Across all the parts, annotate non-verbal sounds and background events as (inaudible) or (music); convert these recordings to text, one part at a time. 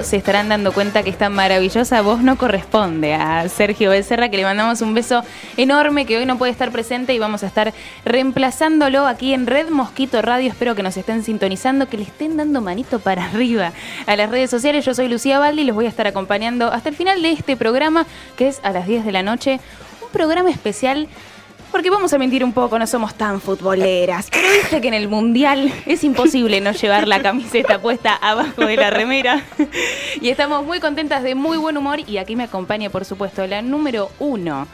se estarán dando cuenta que esta maravillosa voz no corresponde a Sergio Becerra, que le mandamos un beso enorme, que hoy no puede estar presente y vamos a estar reemplazándolo aquí en Red Mosquito Radio. Espero que nos estén sintonizando, que le estén dando manito para arriba a las redes sociales. Yo soy Lucía Baldi y los voy a estar acompañando hasta el final de este programa, que es a las 10 de la noche. Un programa especial porque vamos a mentir un poco, no somos tan futboleras. Pero viste que en el mundial es imposible no llevar la camiseta puesta abajo de la remera. Y estamos muy contentas de muy buen humor. Y aquí me acompaña, por supuesto, la número uno.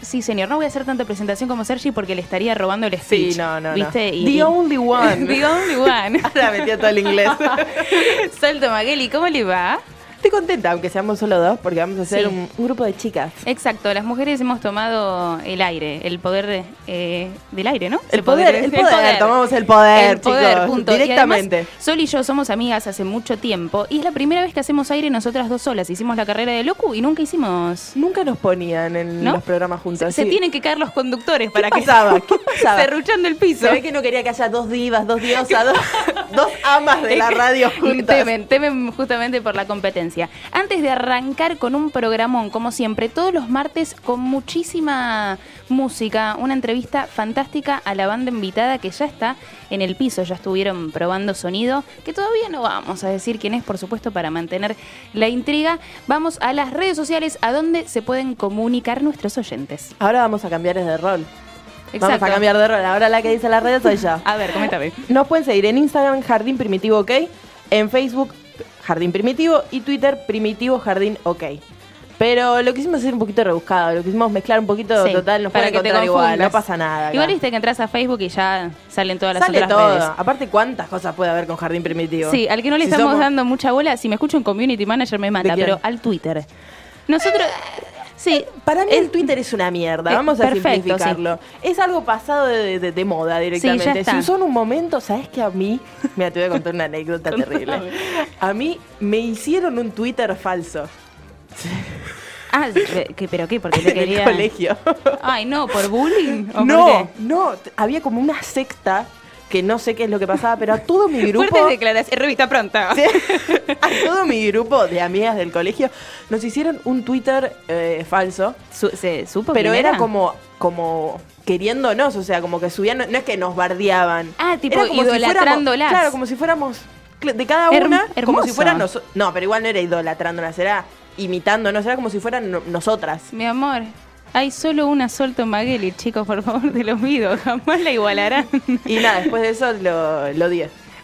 Sí, señor, no voy a hacer tanta presentación como Sergi porque le estaría robando el speech. Sí, no, no. ¿Viste? No. The only (laughs) one. The only one. (laughs) Ahora metía todo el inglés. (laughs) Salto Magueli, ¿cómo le va? Estoy contenta, aunque seamos solo dos, porque vamos a ser Sí. un, un grupo de chicas. Exacto, las mujeres hemos tomado el aire, el poder de, eh, del aire, ¿no? El poder, podría- el poder, tomamos el poder, El poder, chicos, punto. Y directamente. además, Sol y yo somos amigas hace mucho tiempo y es la primera vez que hacemos aire nosotras dos solas. Hicimos la carrera de Locu y nunca hicimos... Nunca nos ponían en ¿No? los programas juntos. Se sí. tienen que caer los conductores para que... pasaba? (laughs) ¿Qué pasaba? Cerruchando el piso. Se ve que no quería que haya dos divas, dos diosas, dos, (laughs) dos amas de la (laughs) radio juntas. Temen, temen justamente por la competencia. Antes de arrancar con un programón, como siempre, todos los martes con muchísima música, una entrevista fantástica a la banda invitada que ya está en el piso, ya estuvieron probando sonido, que todavía no vamos a decir quién es, por supuesto, para mantener la intriga. Vamos a las redes sociales a donde se pueden comunicar nuestros oyentes. Ahora vamos a cambiar de rol. Vamos a cambiar de rol. Ahora la que dice las redes soy yo. (laughs) A ver, coméntame. Nos pueden seguir en Instagram, Jardín Primitivo OK, en Facebook, Jardín Primitivo, y Twitter, Primitivo Jardín OK. Pero lo quisimos hacer un poquito rebuscado, lo quisimos mezclar un poquito, Sí, total, nos para pueden que te encontrar igual, no pasa nada. Igual acá. viste que entras a Facebook y ya salen todas las Sale otras todo. redes. Aparte, ¿cuántas cosas puede haber con Jardín Primitivo? Sí, al que no le Si estamos somos- dando mucha bola, si me escucho un community manager me mata, pero al Twitter. Nosotros, sí, Para mí el Twitter es una mierda, vamos a simplificarlo. Es algo pasado de, de- de moda directamente. está. Se usó en un momento, ¿sabes que a mí? Mira, te voy a contar una anécdota (laughs) terrible. A mí me hicieron un Twitter falso Ah, ¿qué, ¿pero qué? Porque te (laughs) en el quería... colegio. Ay, no, ¿por bullying? ¿O por No, no, había como una secta que no sé qué es lo que pasaba, pero a todo mi (laughs) grupo... Fuertes declaraciones, revista pronta. Sí, (laughs) a todo mi grupo de amigas del colegio nos hicieron un Twitter eh, falso, Su- ¿Se supo pero quién era como como queriéndonos, o sea, como que subían, no es que nos bardeaban. Ah, tipo Era como si idolatrándolas. claro, como si fuéramos de cada una, como hermoso. si fueran noso- No, pero igual no era idolatrándolas, era imitándonos, era como si fueran no- nosotras. Mi amor, hay solo una Solto Magueli, chicos, por favor, te los pido. (laughs) Jamás la igualarán. Y nada, después de eso lo, lo.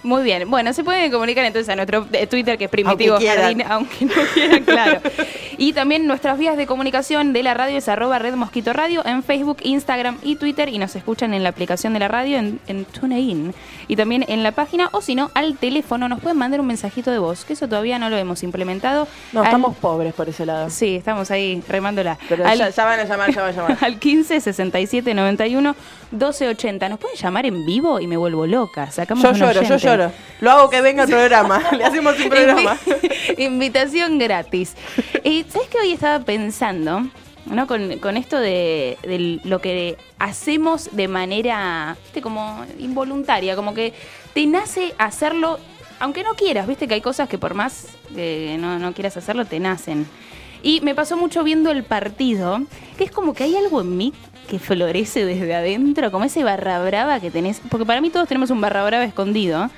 Muy bien. Bueno, se pueden comunicar entonces a nuestro eh, Twitter, que es Primitivo Aunque quieran. Jardín, aunque no quieran, claro. (laughs) y también nuestras vías de comunicación de la radio es arroba Red Mosquito Radio en Facebook, Instagram y Twitter. Y nos escuchan en la aplicación de la radio en, en TuneIn. Y también en la página, o si no, al teléfono. Nos pueden mandar un mensajito de voz, que eso todavía no lo hemos implementado. No, Al- estamos pobres por ese lado. Sí, estamos ahí remándola. Pero Al- ya, ya van a llamar, ya van a llamar. (laughs) al 15 67 91 12 80. ¿Nos pueden llamar en vivo? Y me vuelvo loca. Sacamos Yo lloro, yo oyente. Lloro. Lo hago que venga el programa. (laughs) Le hacemos un programa. Invi- (laughs) Invitación gratis. Y ¿sabes qué hoy estaba pensando? ¿no? Con, con esto de, de lo que hacemos de manera, viste, como involuntaria, como que te nace hacerlo, aunque no quieras, viste que hay cosas que por más que no, no quieras hacerlo, te nacen. Y me pasó mucho viendo el partido, que es como que hay algo en mí que florece desde adentro, como ese barra brava que tenés, porque para mí todos tenemos un barra brava escondido.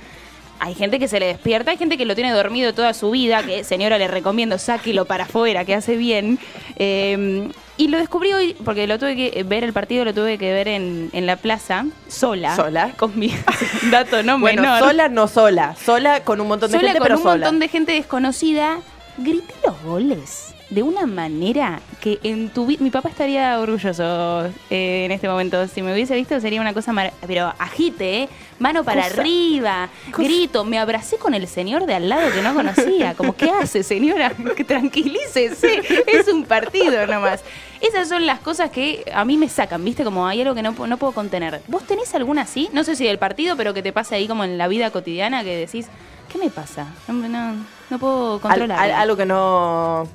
Hay gente que se le despierta, hay gente que lo tiene dormido toda su vida, que señora le recomiendo, sáquelo para afuera, que hace bien. Eh, y lo descubrí hoy, porque lo tuve que ver, el partido lo tuve que ver en, en la plaza, sola. ¿Sola? Con mi (laughs) dato no Bueno, menor. sola no sola. Sola con un montón de Sola gente, con pero un sola. montón de gente desconocida. Grité los goles de una manera que en tu vida... Mi papá estaría orgulloso eh, en este momento. Si me hubiese visto sería una cosa... mar- Pero agite, ¿eh? Mano para Cosa- arriba, cosa- grito. Me abracé con el señor de al lado que no conocía. Como, ¿qué hace, señora? (laughs) Que tranquilícese. Es un partido nomás. Esas son las cosas que a mí me sacan, ¿viste? Como hay algo que no, no puedo contener. ¿Vos tenés alguna así? No sé si del partido, pero que te pasa ahí como en la vida cotidiana que decís, ¿qué me pasa? No, no, no puedo controlar. al- algo que no.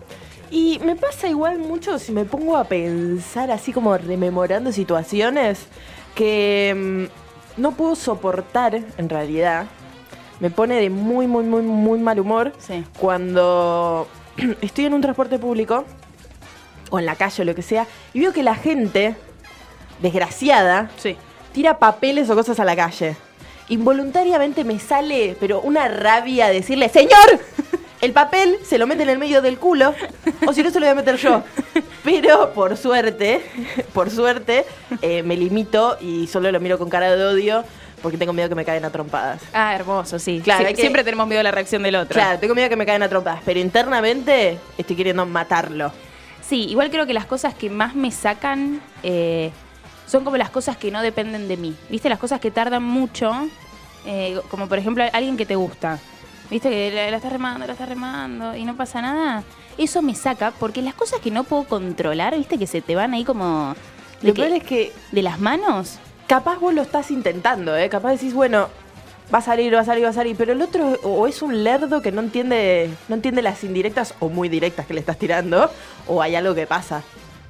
Y me pasa igual mucho si me pongo a pensar así como rememorando situaciones que mm, no puedo soportar en realidad me pone de muy, muy, muy, muy mal humor Sí. cuando (clears throat) estoy en un transporte público o en la calle o lo que sea y veo que la gente, desgraciada, Sí. tira papeles o cosas a la calle. Involuntariamente me sale, pero una rabia decirle, ¡Señor! El papel se lo mete en el medio del culo, o si no se lo voy a meter yo. Pero por suerte, por suerte, eh, me limito y solo lo miro con cara de odio porque tengo miedo que me caigan a trompadas. Ah, hermoso, sí. Claro, que- Siempre tenemos miedo a la reacción del otro. Claro, tengo miedo que me caigan a trompadas, pero internamente estoy queriendo matarlo. Sí, igual creo que las cosas que más me sacan eh, son como las cosas que no dependen de mí. ¿Viste? Las cosas que tardan mucho, eh, como por ejemplo alguien que te gusta. ¿Viste? Que la, la estás remando, la estás remando y no pasa nada. Eso me saca porque las cosas que no puedo controlar, ¿viste? Que se te van ahí como... de Lo que- peor es que ¿De las manos? capaz vos lo estás intentando, ¿eh? Capaz decís, bueno, va a salir, va a salir, va a salir, pero el otro o es un lerdo que no entiende, no entiende las indirectas o muy directas que le estás tirando, o hay algo que pasa.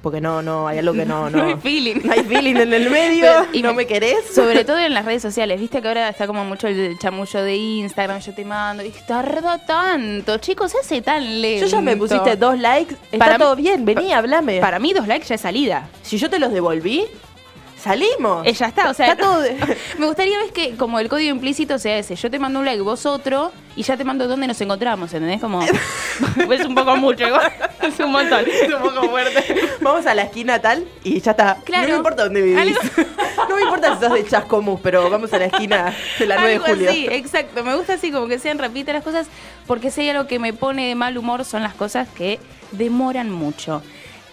Porque no, no, hay algo que no, (laughs) no. No hay feeling. No hay feeling en el medio, Pero- y no me- querés. Sobre todo en las redes sociales, viste que ahora está como mucho el chamullo de Instagram, yo te mando, y tarda tanto, chicos, hace tan lento. Yo ya me pusiste dos likes, está Para todo bien, vení, hablame. Para mí dos likes ya es salida. Si yo te los devolví, salimos. Eh, ya está, o sea, Está todo de- (laughs) me gustaría ver que como el código implícito sea ese, yo te mando un like, vos otro, y ya te mando dónde nos encontramos, ¿entendés? Como, (laughs) es un poco mucho, igual, es un montón. Es un poco fuerte. Vamos a la esquina tal y ya está. Claro. No me importa dónde vivís. Algo- (laughs) No me importa si sos de Chascomús, pero vamos a la esquina de la 9 de julio. así, exacto. Me gusta así como que sean rapiditas las cosas, porque si hay algo que me pone de mal humor son las cosas que demoran mucho.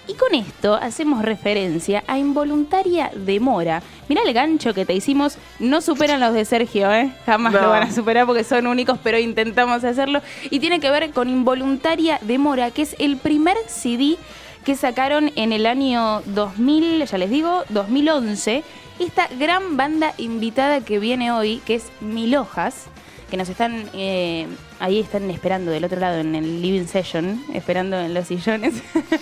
Y con esto hacemos referencia a involuntaria demora. Mirá el gancho que te hicimos, no superan los de Sergio, ¿eh? Jamás No. lo van a superar porque son únicos, pero intentamos hacerlo. Y tiene que ver con involuntaria demora, que es el primer CD que sacaron en el año 2000, ya les digo, 2011. Esta gran banda invitada que viene hoy, que es Mil Hojas, que nos están, eh, ahí están esperando del otro lado en el living session, esperando en los sillones. (laughs)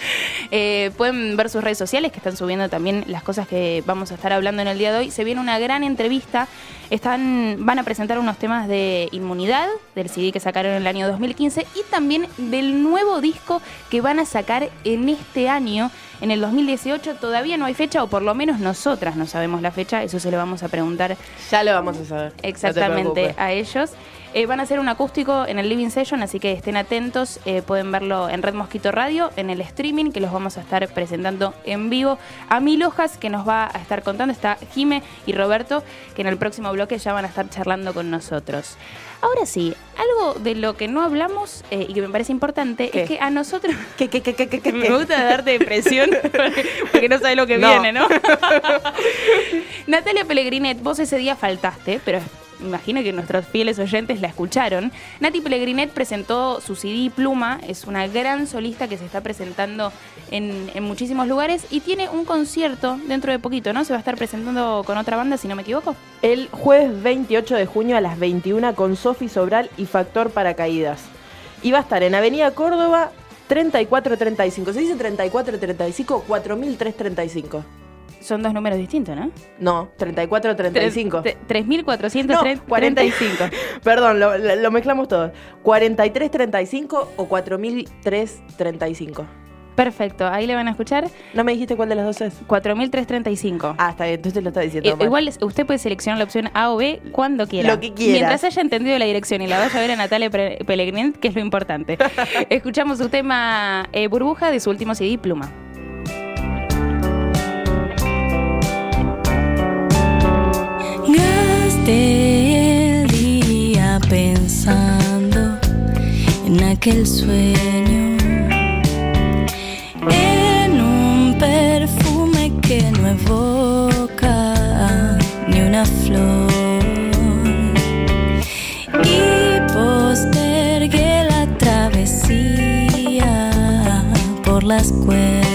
Eh, pueden ver sus redes sociales que están subiendo también las cosas que vamos a estar hablando en el día de hoy. Se viene una gran entrevista. Están, van a presentar unos temas de inmunidad del CD que sacaron en el año 2015 y también del nuevo disco que van a sacar en este año, en el 2018. Todavía no hay fecha, o por lo menos nosotras no sabemos la fecha. Eso se lo vamos a preguntar Ya lo vamos a saber. exactamente a ellos. Eh, van a hacer un acústico en el Living Session, así que estén atentos. Eh, pueden verlo en Red Mosquito Radio, en el streaming, que los vamos a estar presentando en vivo. A Mil Hojas, que nos va a estar contando, está Jime y Roberto, que en el próximo bloque ya van a estar charlando con nosotros. Ahora sí, algo de lo que no hablamos eh, y que me parece importante ¿Qué? es que a nosotros... ¿Qué, qué, qué? (laughs) Me gusta darte depresión (laughs) porque, porque no sabes lo que No. viene, ¿no? (laughs) Natalia Pellegrinet, vos ese día faltaste, pero imagino que nuestros fieles oyentes la escucharon. Nati Pellegrinet presentó su CD Pluma, es una gran solista que se está presentando en, muchísimos lugares y tiene un concierto dentro de poquito, ¿no? Se va a estar presentando con otra banda, si no me equivoco. El jueves 28 de junio a las 21 con Sofi Sobral y Factor Paracaídas. Y va a estar en Avenida Córdoba 3435. ¿Se dice 3435 o 4335? Son dos números distintos, ¿no? No, 3435. Tre- tre- No, 3.435. 40 (laughs) Perdón, lo, mezclamos todo. 4335 o 4335. Perfecto, ahí le van a escuchar ¿No me dijiste cuál de las dos es? 4.335. Ah, está bien, entonces lo está diciendo Eh, igual usted puede seleccionar la opción A o B cuando quiera. Lo que quiera. Mientras haya entendido la dirección y la vaya a ver a Natalia Pellegrin, que es lo importante. (laughs) Escuchamos su tema eh, Burbuja de su último CD, Pluma. El día pensando en aquel sueño, en un perfume que no evoca ni una flor. Y postergué la travesía por las cuerdas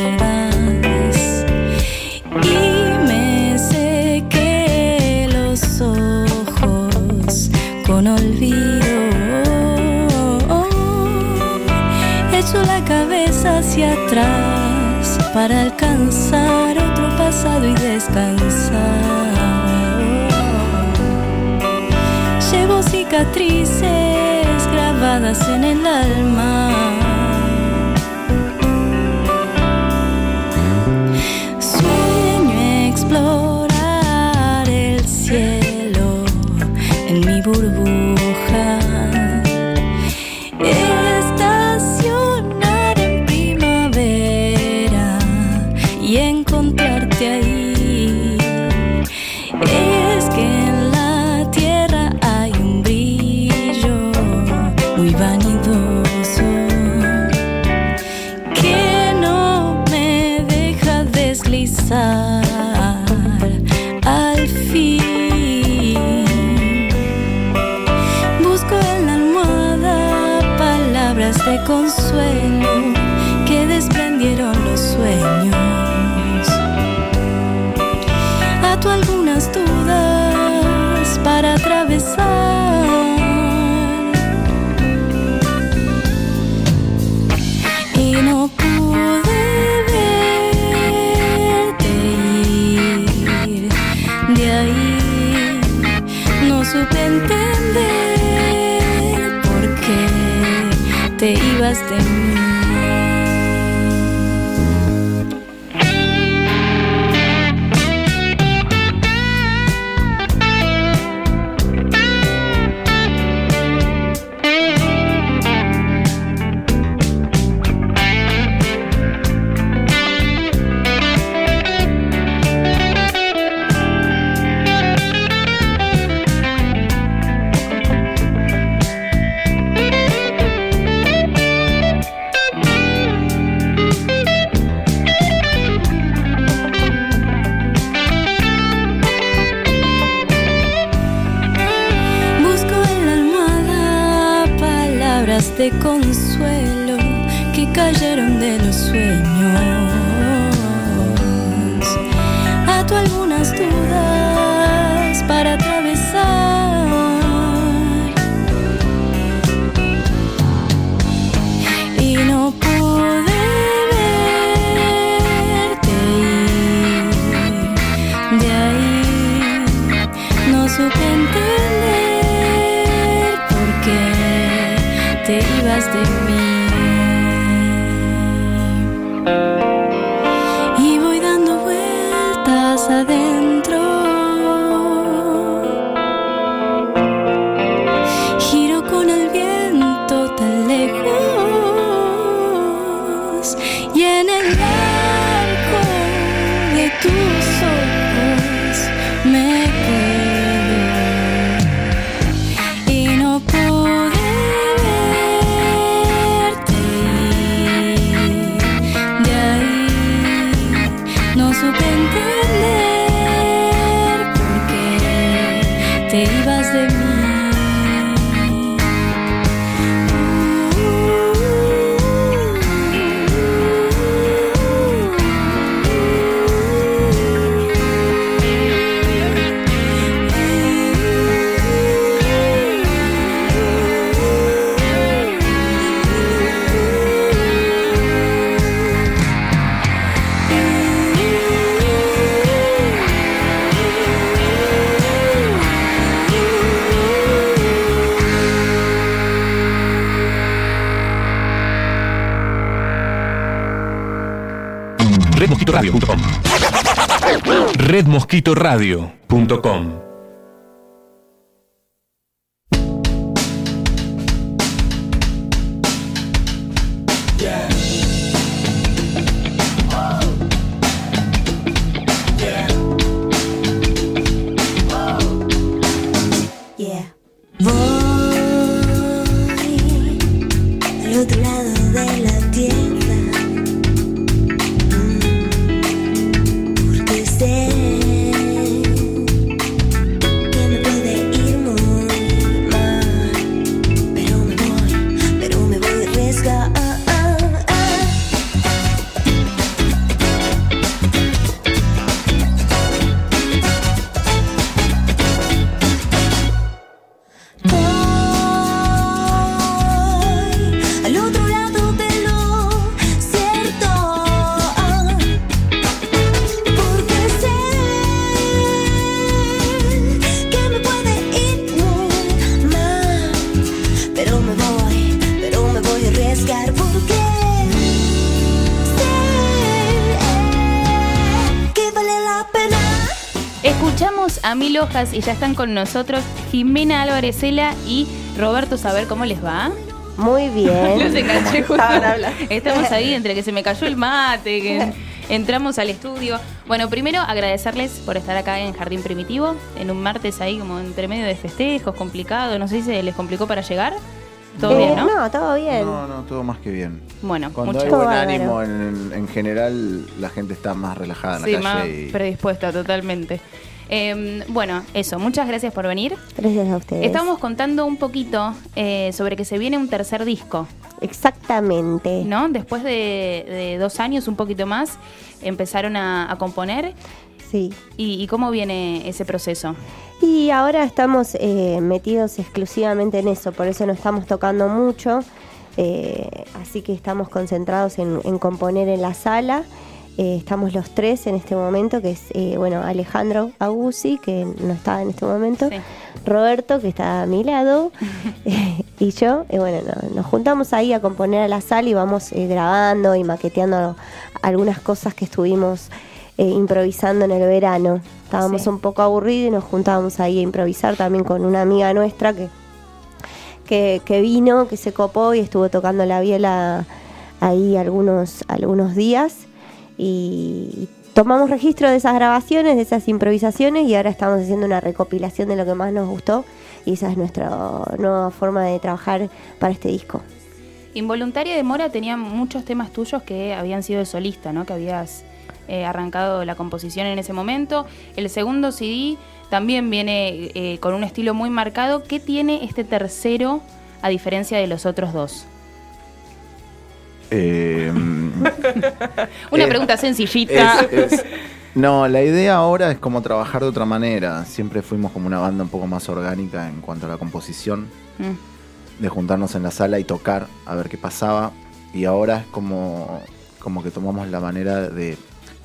hacia atrás para alcanzar otro pasado y descansar. Llevo cicatrices grabadas en el alma consuelo que desprendieron los sueños. A tu algunas dudas. atrás de mim. y en el arco de tu redmosquitoradio.com Mil Hojas y ya están con nosotros Jimena Álvarez Cela y Roberto Saber cómo les va. Muy bien. (laughs) Los enganché justo. Estamos ahí (laughs) entre que se me cayó el mate, que (laughs) entramos al estudio. Bueno, primero agradecerles por estar acá en Jardín Primitivo, en un martes ahí como entre medio de festejos, complicado. No sé si se les complicó para llegar. Todo Eh, bien, ¿no? No, todo bien. No, no, todo más que bien. Bueno, Cuando muchas hay buen Bárbaro. ánimo en, en general, la gente está más relajada en Sí, la más y- predispuesta totalmente. Eh, bueno, eso, muchas gracias por venir. Gracias a ustedes. Estábamos contando un poquito eh, sobre que se viene un tercer disco, Exactamente. ¿no? Después de, de dos años, un poquito más, empezaron a, a componer. Sí. ¿Y, y cómo viene ese proceso? Y ahora estamos eh, metidos exclusivamente en eso, por eso no estamos tocando mucho. eh, así que estamos concentrados en, en componer en la sala. Eh, estamos los tres en este momento, que es eh, bueno Alejandro Agusi, que no está en este momento, Sí. Roberto, que está a mi lado, eh, (laughs) (laughs) y yo. Y bueno, no- nos juntamos ahí a componer a la sala y vamos eh, grabando y maqueteando algunas cosas que estuvimos improvisando en el verano. Estábamos Sí. un poco aburridos y nos juntábamos ahí a improvisar también con una amiga nuestra que, que, que vino, que se copó y estuvo tocando la viola ahí algunos, algunos días. Y tomamos registro de esas grabaciones, de esas improvisaciones y ahora estamos haciendo una recopilación de lo que más nos gustó y esa es nuestra nueva forma de trabajar para este disco. Involuntaria de Mora tenía muchos temas tuyos que habían sido de solista, ¿no? Que habías eh, arrancado la composición en ese momento. El segundo CD también viene eh, con un estilo muy marcado. ¿Qué tiene este tercero a diferencia de los otros dos? Eh, (laughs) Una Eh, pregunta sencillita. es- es- no, la idea ahora es como trabajar de otra manera. Siempre fuimos como una banda un poco más orgánica en cuanto a la composición, Mm. de juntarnos en la sala y tocar a ver qué pasaba. Y ahora es como, como que tomamos la manera de,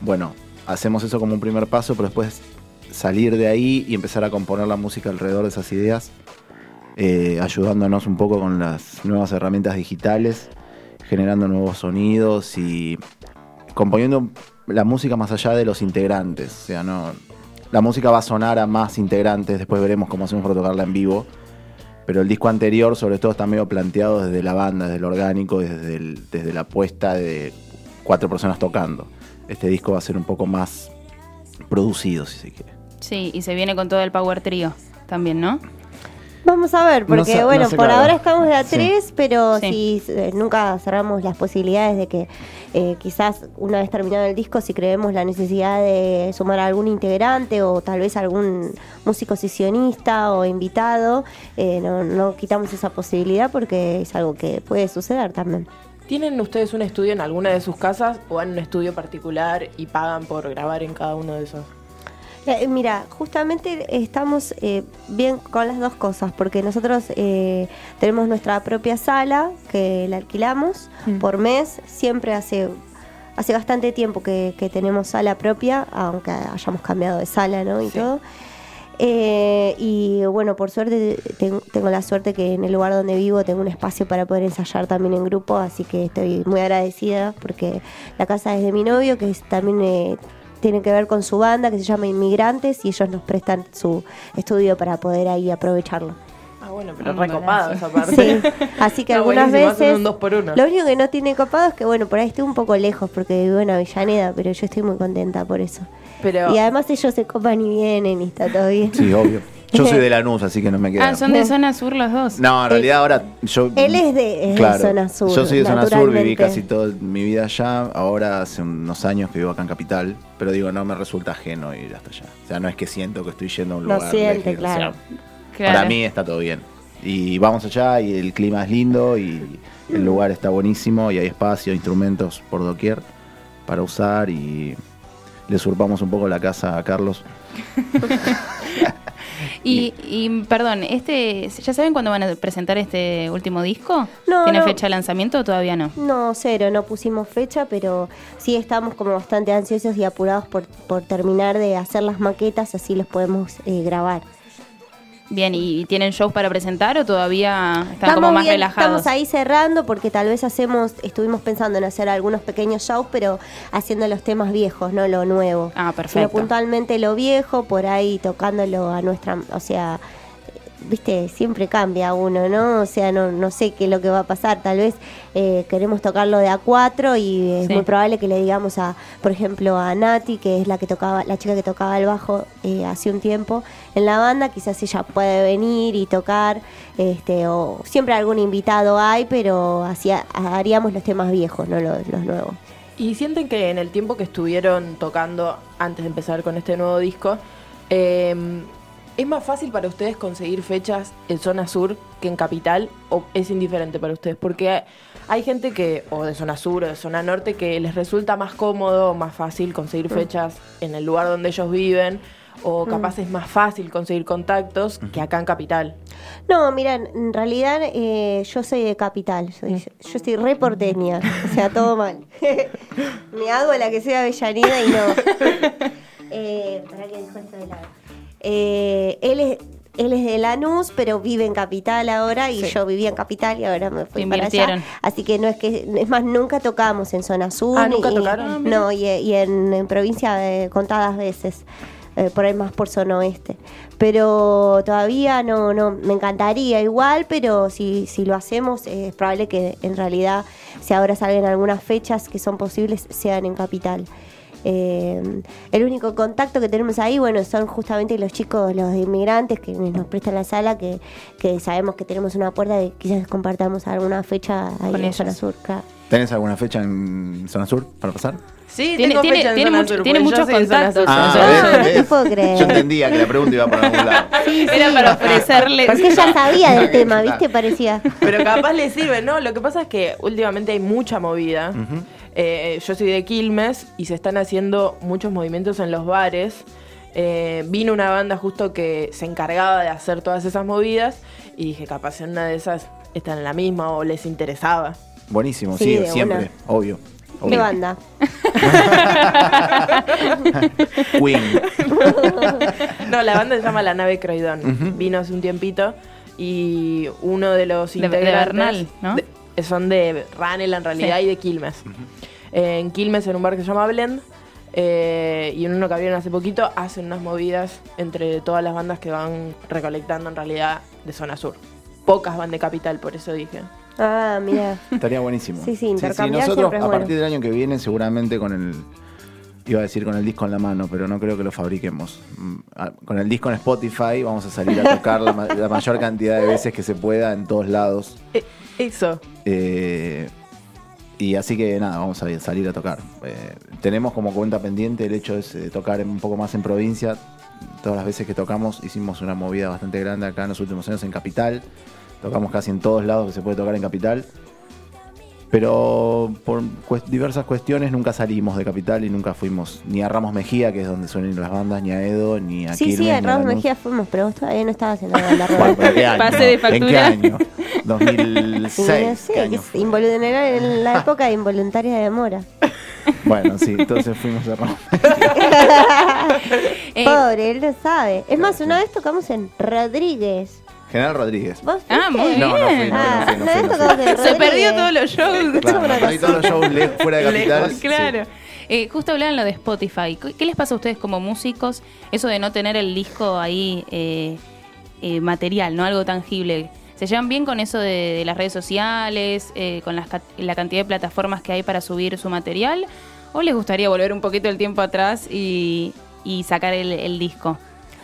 bueno, hacemos eso como un primer paso, pero después salir de ahí y empezar a componer la música alrededor de esas ideas, eh, ayudándonos un poco con las nuevas herramientas digitales, generando nuevos sonidos y componiendo la música más allá de los integrantes. O sea, no. La música va a sonar a más integrantes, después veremos cómo hacemos para tocarla en vivo. Pero el disco anterior, sobre todo, está medio planteado desde la banda, desde el orgánico, desde, desde la apuesta de cuatro personas tocando. Este disco va a ser un poco más producido, si se quiere. Sí, y se viene con todo el Power Trio también, ¿no? Vamos a ver, porque No sé- no bueno, sé, por claro. ahora estamos de a Sí. tres, pero Sí. si eh, nunca cerramos las posibilidades de que eh, quizás una vez terminado el disco, si creemos la necesidad de sumar a algún integrante o tal vez algún músico sesionista o invitado, eh, no, no quitamos esa posibilidad porque es algo que puede suceder también. ¿Tienen ustedes un estudio en alguna de sus casas o en un estudio particular y pagan por grabar en cada uno de esos? Eh, Mira, justamente estamos eh, bien con las dos cosas, porque nosotros eh, tenemos nuestra propia sala que la alquilamos por mes, siempre hace, hace bastante tiempo que, que tenemos sala propia, aunque hayamos cambiado de sala ¿no? y Sí. todo. Eh, y bueno, por suerte ten- tengo la suerte que en el lugar donde vivo tengo un espacio para poder ensayar también en grupo, así que estoy muy agradecida porque la casa es de mi novio, que es, también eh, tiene que ver con su banda, que se llama Inmigrantes, y ellos nos prestan su estudio para poder ahí aprovecharlo. Ah, bueno, pero Mm, recopado gracias. esa parte. Sí, (laughs) así que algunas veces... un dos por uno. Lo único que no tiene copado es que, bueno, por ahí estoy un poco lejos porque vivo en Avellaneda, pero yo estoy muy contenta por eso. Pero Y además ellos se copan y vienen y está todo bien. Sí, obvio. (laughs) Yo soy (laughs) de Lanús, así que no me queda. Ah, son de zona sur los dos. No, en realidad ahora yo. Él es de- es de zona sur, Yo soy de zona sur, viví casi toda mi vida allá. Ahora hace unos años que vivo acá en Capital. Pero digo, no me resulta ajeno ir hasta allá. O sea, no es que siento que estoy yendo a un Lo lugar. siente, lejos, o sea, claro. Claro. Para mí está todo bien. Y vamos allá y el clima es lindo y el lugar está buenísimo y hay espacio, instrumentos por doquier para usar y le usurpamos un poco la casa a Carlos. (laughs) Y, y, perdón, este, ¿ya saben cuándo van a presentar este último disco? No, ¿Tiene no. fecha de lanzamiento o todavía no? No, cero, no pusimos fecha, pero sí estamos como bastante ansiosos y apurados por, por terminar de hacer las maquetas, así los podemos eh, grabar. Bien, ¿y tienen shows para presentar o todavía están como más bien, relajados? Estamos ahí cerrando porque tal vez hacemos, estuvimos pensando en hacer algunos pequeños shows, pero haciendo los temas viejos, no lo nuevo. Ah, perfecto. puntualmente lo viejo, por ahí tocándolo a nuestra, o sea, viste, siempre cambia uno, ¿no? O sea, no, no sé qué es lo que va a pasar. Tal vez eh, queremos tocarlo de a cuatro y es Sí. muy probable que le digamos a, por ejemplo, a Nati, que es la que tocaba, la chica que tocaba el bajo eh, hace un tiempo en la banda, quizás ella puede venir y tocar, este, o siempre algún invitado hay, pero así ha- haríamos los temas viejos, no los, los nuevos. ¿Y sienten que en el tiempo que estuvieron tocando antes de empezar con este nuevo disco, eh, es más fácil para ustedes conseguir fechas en zona sur que en capital o es indiferente para ustedes? Porque hay gente que, o de zona sur o de zona norte, que les resulta más cómodo o más fácil conseguir fechas en el lugar donde ellos viven o capaz es más fácil conseguir contactos que acá en capital. No, mira, en realidad eh, yo soy de capital, soy, yo soy re porteña, o sea, todo mal. (laughs) Me hago la que soy avellanida y no. (laughs) Eh, para que dejo esto de lado. Eh, él es él es de Lanús, pero vive en capital ahora y Sí. yo vivía en capital y ahora me fui para allá. Así que no es que, es más, nunca tocamos en zona sur. Ah, ¿nunca y- tocaron? Ah, no, y, y en, en provincia eh, contadas veces. eh, por ahí más por zona oeste. Pero todavía no, no, me encantaría igual, pero si, si lo hacemos eh, es probable que en realidad, si ahora salen algunas fechas que son posibles, sean en capital. Eh, el único contacto que tenemos ahí, bueno, son justamente los chicos, los inmigrantes que nos prestan la sala, que, que sabemos que tenemos una puerta y quizás compartamos alguna fecha ahí Con en ellos. zona sur. claro. ¿Tenés alguna fecha en zona sur para pasar? Sí, Tiene- tengo tiene- fecha en tiene zona mucho- sur, tiene muchos contactos. Ah, (laughs) no puedo creer. Yo entendía que la pregunta iba por algún lado. Era para ofrecerle. Porque ella (laughs) sabía del tema, ¿viste? Parecía. Pero capaz le sirve, ¿no? Lo que pasa es que últimamente hay mucha movida. Eh, yo soy de Quilmes y se están haciendo muchos movimientos en los bares. Eh, vino una banda justo que se encargaba de hacer todas esas movidas y dije, capaz en una de esas están en la misma o les interesaba. Buenísimo, Sí, siempre, una. obvio. ¿Qué obvio. banda? (laughs) Queen. No, la banda se llama La Nave Croydon. Vino hace un tiempito y uno de los De- de Bernal, ¿no? de- son de Ranel en realidad Sí. y de Quilmes. Eh, en Quilmes, en un bar que se llama Blend, eh, y en uno que abrieron hace poquito, hacen unas movidas entre todas las bandas que van recolectando en realidad de zona sur. Pocas van de capital, por eso dije. Ah, mira. Estaría buenísimo. Sí, sí, intercambiar nosotros siempre es a bueno. partir del año que viene seguramente con el iba a decir con el disco en la mano, pero no creo que lo fabriquemos. Mm, Con el disco en Spotify vamos a salir a tocar la, ma- (laughs) la mayor cantidad de veces que se pueda en todos lados. Eh, eso. Eh, y así que nada, vamos a salir a tocar. Eh, tenemos como cuenta pendiente el hecho es, de tocar un poco más en provincia. Todas las veces que tocamos hicimos una movida bastante grande acá en los últimos años en Capital. Tocamos casi en todos lados que se puede tocar en Capital. Pero por cues- diversas cuestiones nunca salimos de Capital y nunca fuimos ni a Ramos Mejía, que es donde suelen ir las bandas, ni a Edo, ni a Sí, sí, a Ramos. Mejía fuimos, pero vos todavía no estabas en la banda. (laughs) Bueno, pero ¿qué año? Pase de ¿En qué factura. (laughs) no 2006. sé, ¿qué año que fue? es involuntaria en la (laughs) época de involuntaria de Mora. Bueno, sí, entonces fuimos a Ramos Eh, Pobre, él no sabe. Es más, una vez tocamos en Rodríguez. General Rodríguez. ¿Vos Ah, muy bien. No, no fui, no, Ah, no fui, no una fui, vez no fui. tocamos en Se perdió todos los shows. Claro, hay todos los shows fuera de capital. Lejos, Claro. Eh, justo hablaban lo de Spotify. ¿Qué- ¿Qué les pasa a ustedes como músicos? Eso de no tener el disco ahí eh, eh, material, ¿no? Algo tangible. ¿Se llevan bien con eso de, de las redes sociales, eh, con las la cantidad de plataformas que hay para subir su material? ¿O les gustaría volver un poquito el tiempo atrás y, y sacar el, el disco?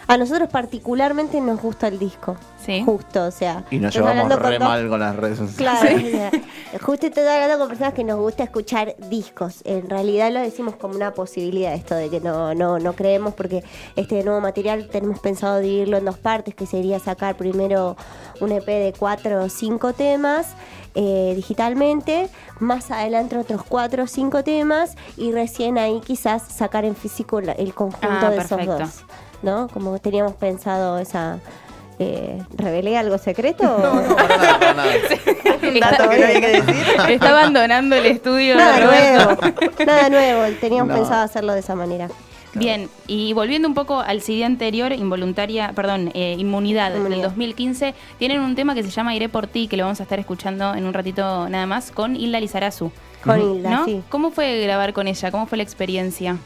A nosotros particularmente nos gusta el disco. Sí. Justo, o sea. Y nos llevamos con re dos- mal con las redes sociales. Claro, o sea, justo estoy hablando con personas que nos gusta escuchar discos. En realidad lo decimos como una posibilidad esto de que no, no, no creemos porque este nuevo material tenemos pensado dividirlo en dos partes, que sería sacar primero un EP de cuatro o cinco temas eh, digitalmente, más adelante otros cuatro o cinco temas y recién ahí quizás sacar en físico la- el conjunto Ah, de perfecto. esos dos. ¿No? Como teníamos pensado esa... Eh, ¿Revelé algo secreto? No, para nada, para nada. (laughs) Un dato que no hay que decir. Está abandonando el estudio. Nada Roberto. nuevo, nada nuevo. Teníamos No. pensado hacerlo de esa manera. Bien, y volviendo un poco al CD anterior, involuntaria, perdón, eh, inmunidad, del Inmunidad. 2015, tienen un tema que se llama Iré por ti, que lo vamos a estar escuchando en un ratito nada más, con Hilda Lizarazu. Con Hilda, ¿no? sí. ¿Cómo fue grabar con ella? ¿Cómo fue la experiencia?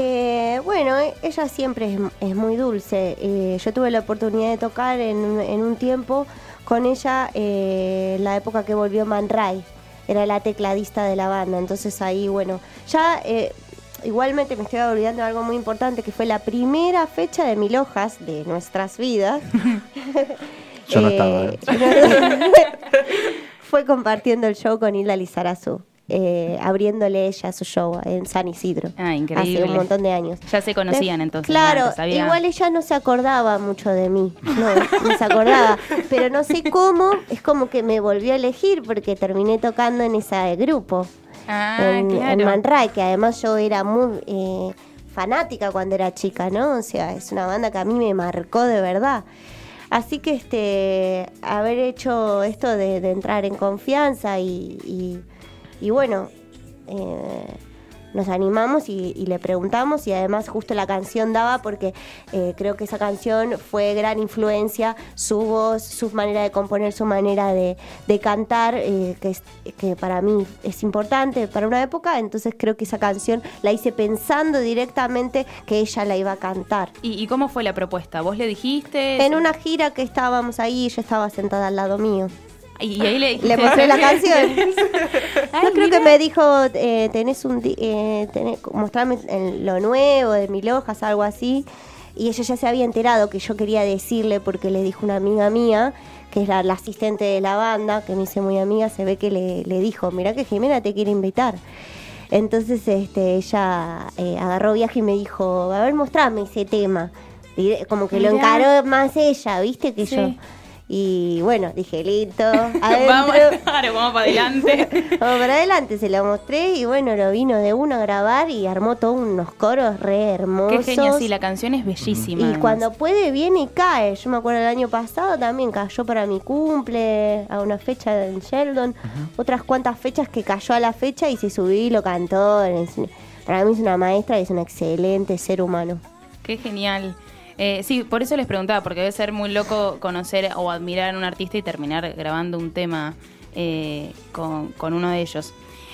Eh, bueno, e- ella siempre es, es muy dulce. Eh, yo tuve la oportunidad de tocar en, un- en un tiempo con ella eh, la época que volvió Man Ray. Era la tecladista de la banda. Entonces ahí, bueno, ya eh, igualmente me estoy olvidando de algo muy importante que fue la primera fecha de Mil Hojas de nuestras vidas. (laughs) Yo no estaba, (laughs) fue compartiendo el show con Hilda Lizarazu. Eh, abriéndole ella su show en San Isidro. Ah, increíble. Hace un montón de años. Ya se conocían entonces. Claro, antes, había- igual ella no se acordaba mucho de mí. No, no se acordaba. Pero no sé cómo, es como que me volvió a elegir porque terminé tocando en ese grupo. Ah, en, en claro. Man Ray, que además yo era muy eh, fanática cuando era chica, ¿no? O sea, es una banda que a mí me marcó de verdad. Así que este haber hecho esto de, de entrar en confianza y, y- y bueno, eh, nos animamos y, y le preguntamos y además justo la canción daba porque eh, creo que esa canción fue gran influencia, su voz, su manera de componer, su manera de, de cantar, eh, que, es- que para mí es importante para una época, entonces creo que esa canción la hice pensando directamente que ella la iba a cantar. ¿Y, y cómo fue la propuesta? ¿Vos le dijiste? En una gira que estábamos ahí, ella estaba sentada al lado mío. Y, ahí le. Le (laughs) mostré la canción. Ay, no creo mira. que me dijo, eh, tenés un, eh, tenés- mostrame lo nuevo de mil hojas, algo así. Y ella ya se había enterado que yo quería decirle porque le dijo una amiga mía, que es la, la asistente de la banda, que me hice muy amiga, se ve que le, le dijo, mira que Jimena te quiere invitar. Entonces este, ella eh, agarró viaje y me dijo, a ver, mostrame ese tema. Y como que lo Mirá. encaró más ella, ¿viste? Que Sí. yo. Y bueno, dije, listo, (laughs) Vamos, claro, vamos para adelante. (laughs) Vamos para adelante, se lo mostré y bueno, lo vino de uno a grabar y armó todos unos coros re hermosos. Qué genio, sí, la canción es bellísima. Y además. cuando puede viene y cae. Yo me acuerdo el año pasado también cayó para mi cumple, a una fecha en Sheldon, otras cuantas fechas que cayó a la fecha y se subió y lo cantó. Para mí es una maestra y es un excelente ser humano. Qué genial. Eh, sí, por eso les preguntaba, porque debe ser muy loco conocer o admirar a un artista y terminar grabando un tema eh, con, con uno de ellos.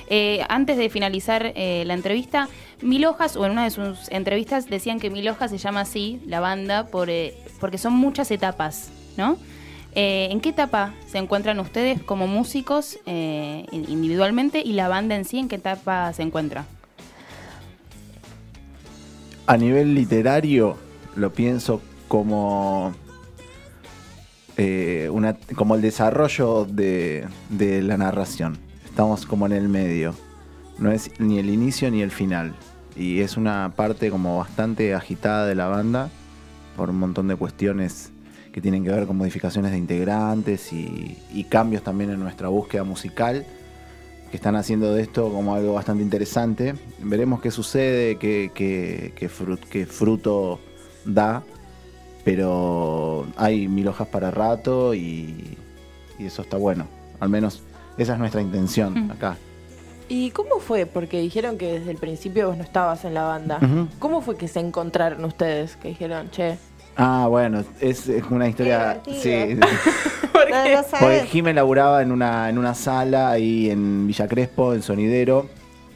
Eh, antes de finalizar eh, la entrevista, Mil Hojas, o en una de sus entrevistas, decían que Mil Hojas se llama así, la banda, por, porque son muchas etapas, ¿no? ¿En qué etapa se encuentran ustedes como músicos individualmente y la banda en sí, en qué etapa se encuentra? A nivel literario, lo pienso como, eh, una, como el desarrollo de, de la narración. Estamos como en el medio. No es ni el inicio ni el final. Y es una parte como bastante agitada de la banda por un montón de cuestiones que tienen que ver con modificaciones de integrantes y, cambios también en nuestra búsqueda musical que están haciendo de esto como algo bastante interesante. Veremos qué sucede, qué, qué fruto da, pero hay mil hojas para rato y, y eso está bueno. Al menos esa es nuestra intención Mm. acá. ¿Y cómo fue? Porque dijeron que desde el principio vos no estabas en la banda. ¿Cómo fue que se encontraron ustedes? Que dijeron, che. Ah, bueno, es, es una historia... Sí. (laughs) (laughs) ¿Por qué? no Porque. Jimé laburaba en una, en una sala ahí en Villa Crespo, en Sonidero,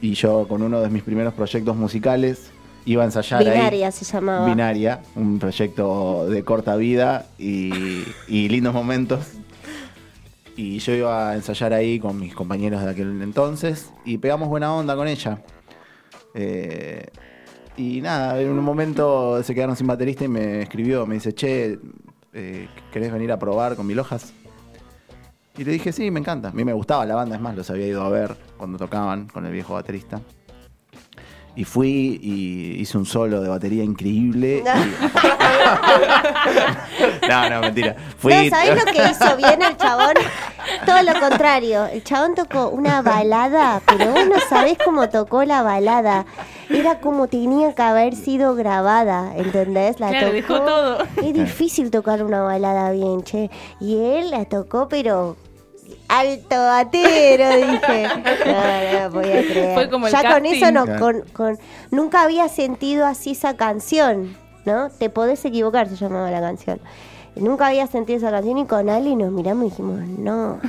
y yo con uno de mis primeros proyectos musicales iba a ensayar ahí. Binaria se llamaba. Binaria, un proyecto de corta vida y, y lindos momentos. Y yo iba a ensayar ahí con mis compañeros de aquel entonces y pegamos buena onda con ella. Eh, y nada, en un momento se quedaron sin baterista y me escribió, me dice, che, eh, ¿querés venir a probar con mil hojas? Y le dije, sí, me encanta. A mí me gustaba la banda, es más, los había ido a ver cuando tocaban con el viejo baterista. Y fui y hice un solo de batería increíble. y- (laughs) no, no, mentira. Fui... No, ¿sabés lo que hizo bien el chabón? Todo lo contrario. El chabón tocó una balada, pero vos no sabés cómo tocó la balada. Era como tenía que haber sido grabada, ¿entendés? La Claro, tocó. dejó todo. Es difícil tocar una balada bien, che. Y él la tocó, pero alto batero, dije. No, no podía (laughs) creer. Fue como el ya con casting. eso no, con, con- nunca había sentido así esa canción, ¿no? Te podés equivocar, se llamaba la canción. Nunca había sentido esa canción y con Ali nos miramos y dijimos, no.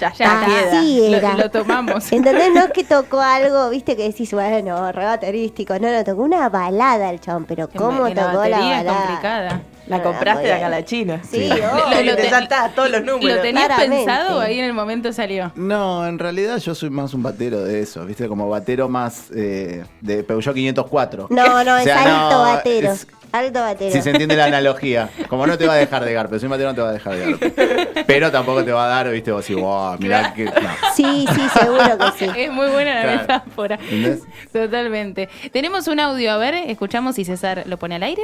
Ya, Ya. Así Lo- era. lo tomamos. (laughs) ¿Entendés? No es que (laughs) tocó algo, viste, que decís, bueno, re baterístico. No, no, tocó una balada el chabón, pero ¿cómo tocó la batería es balada? complicada. La No, compraste de acá a la China. Sí, Sí. obvio. Lo, Lo te saltás todos los números. ¿Lo tenías Claramente. pensado o ahí en el momento salió? No, en realidad yo soy más un batero de eso, ¿viste? Como batero más eh, de Peugeot 504. No, no, O es alto no, batero. es- Alto batero. Si se entiende la analogía. Como no te va a dejar de garpe, soy un batero no te va a dejar de garpe. Pero tampoco te va a dar, ¿viste? Vos decís, wow, mirá que. No. Sí, sí, seguro que sí. Es muy buena la Claro. metáfora. ¿Entendés? Totalmente. Tenemos un audio, a ver, escuchamos si César lo pone al aire.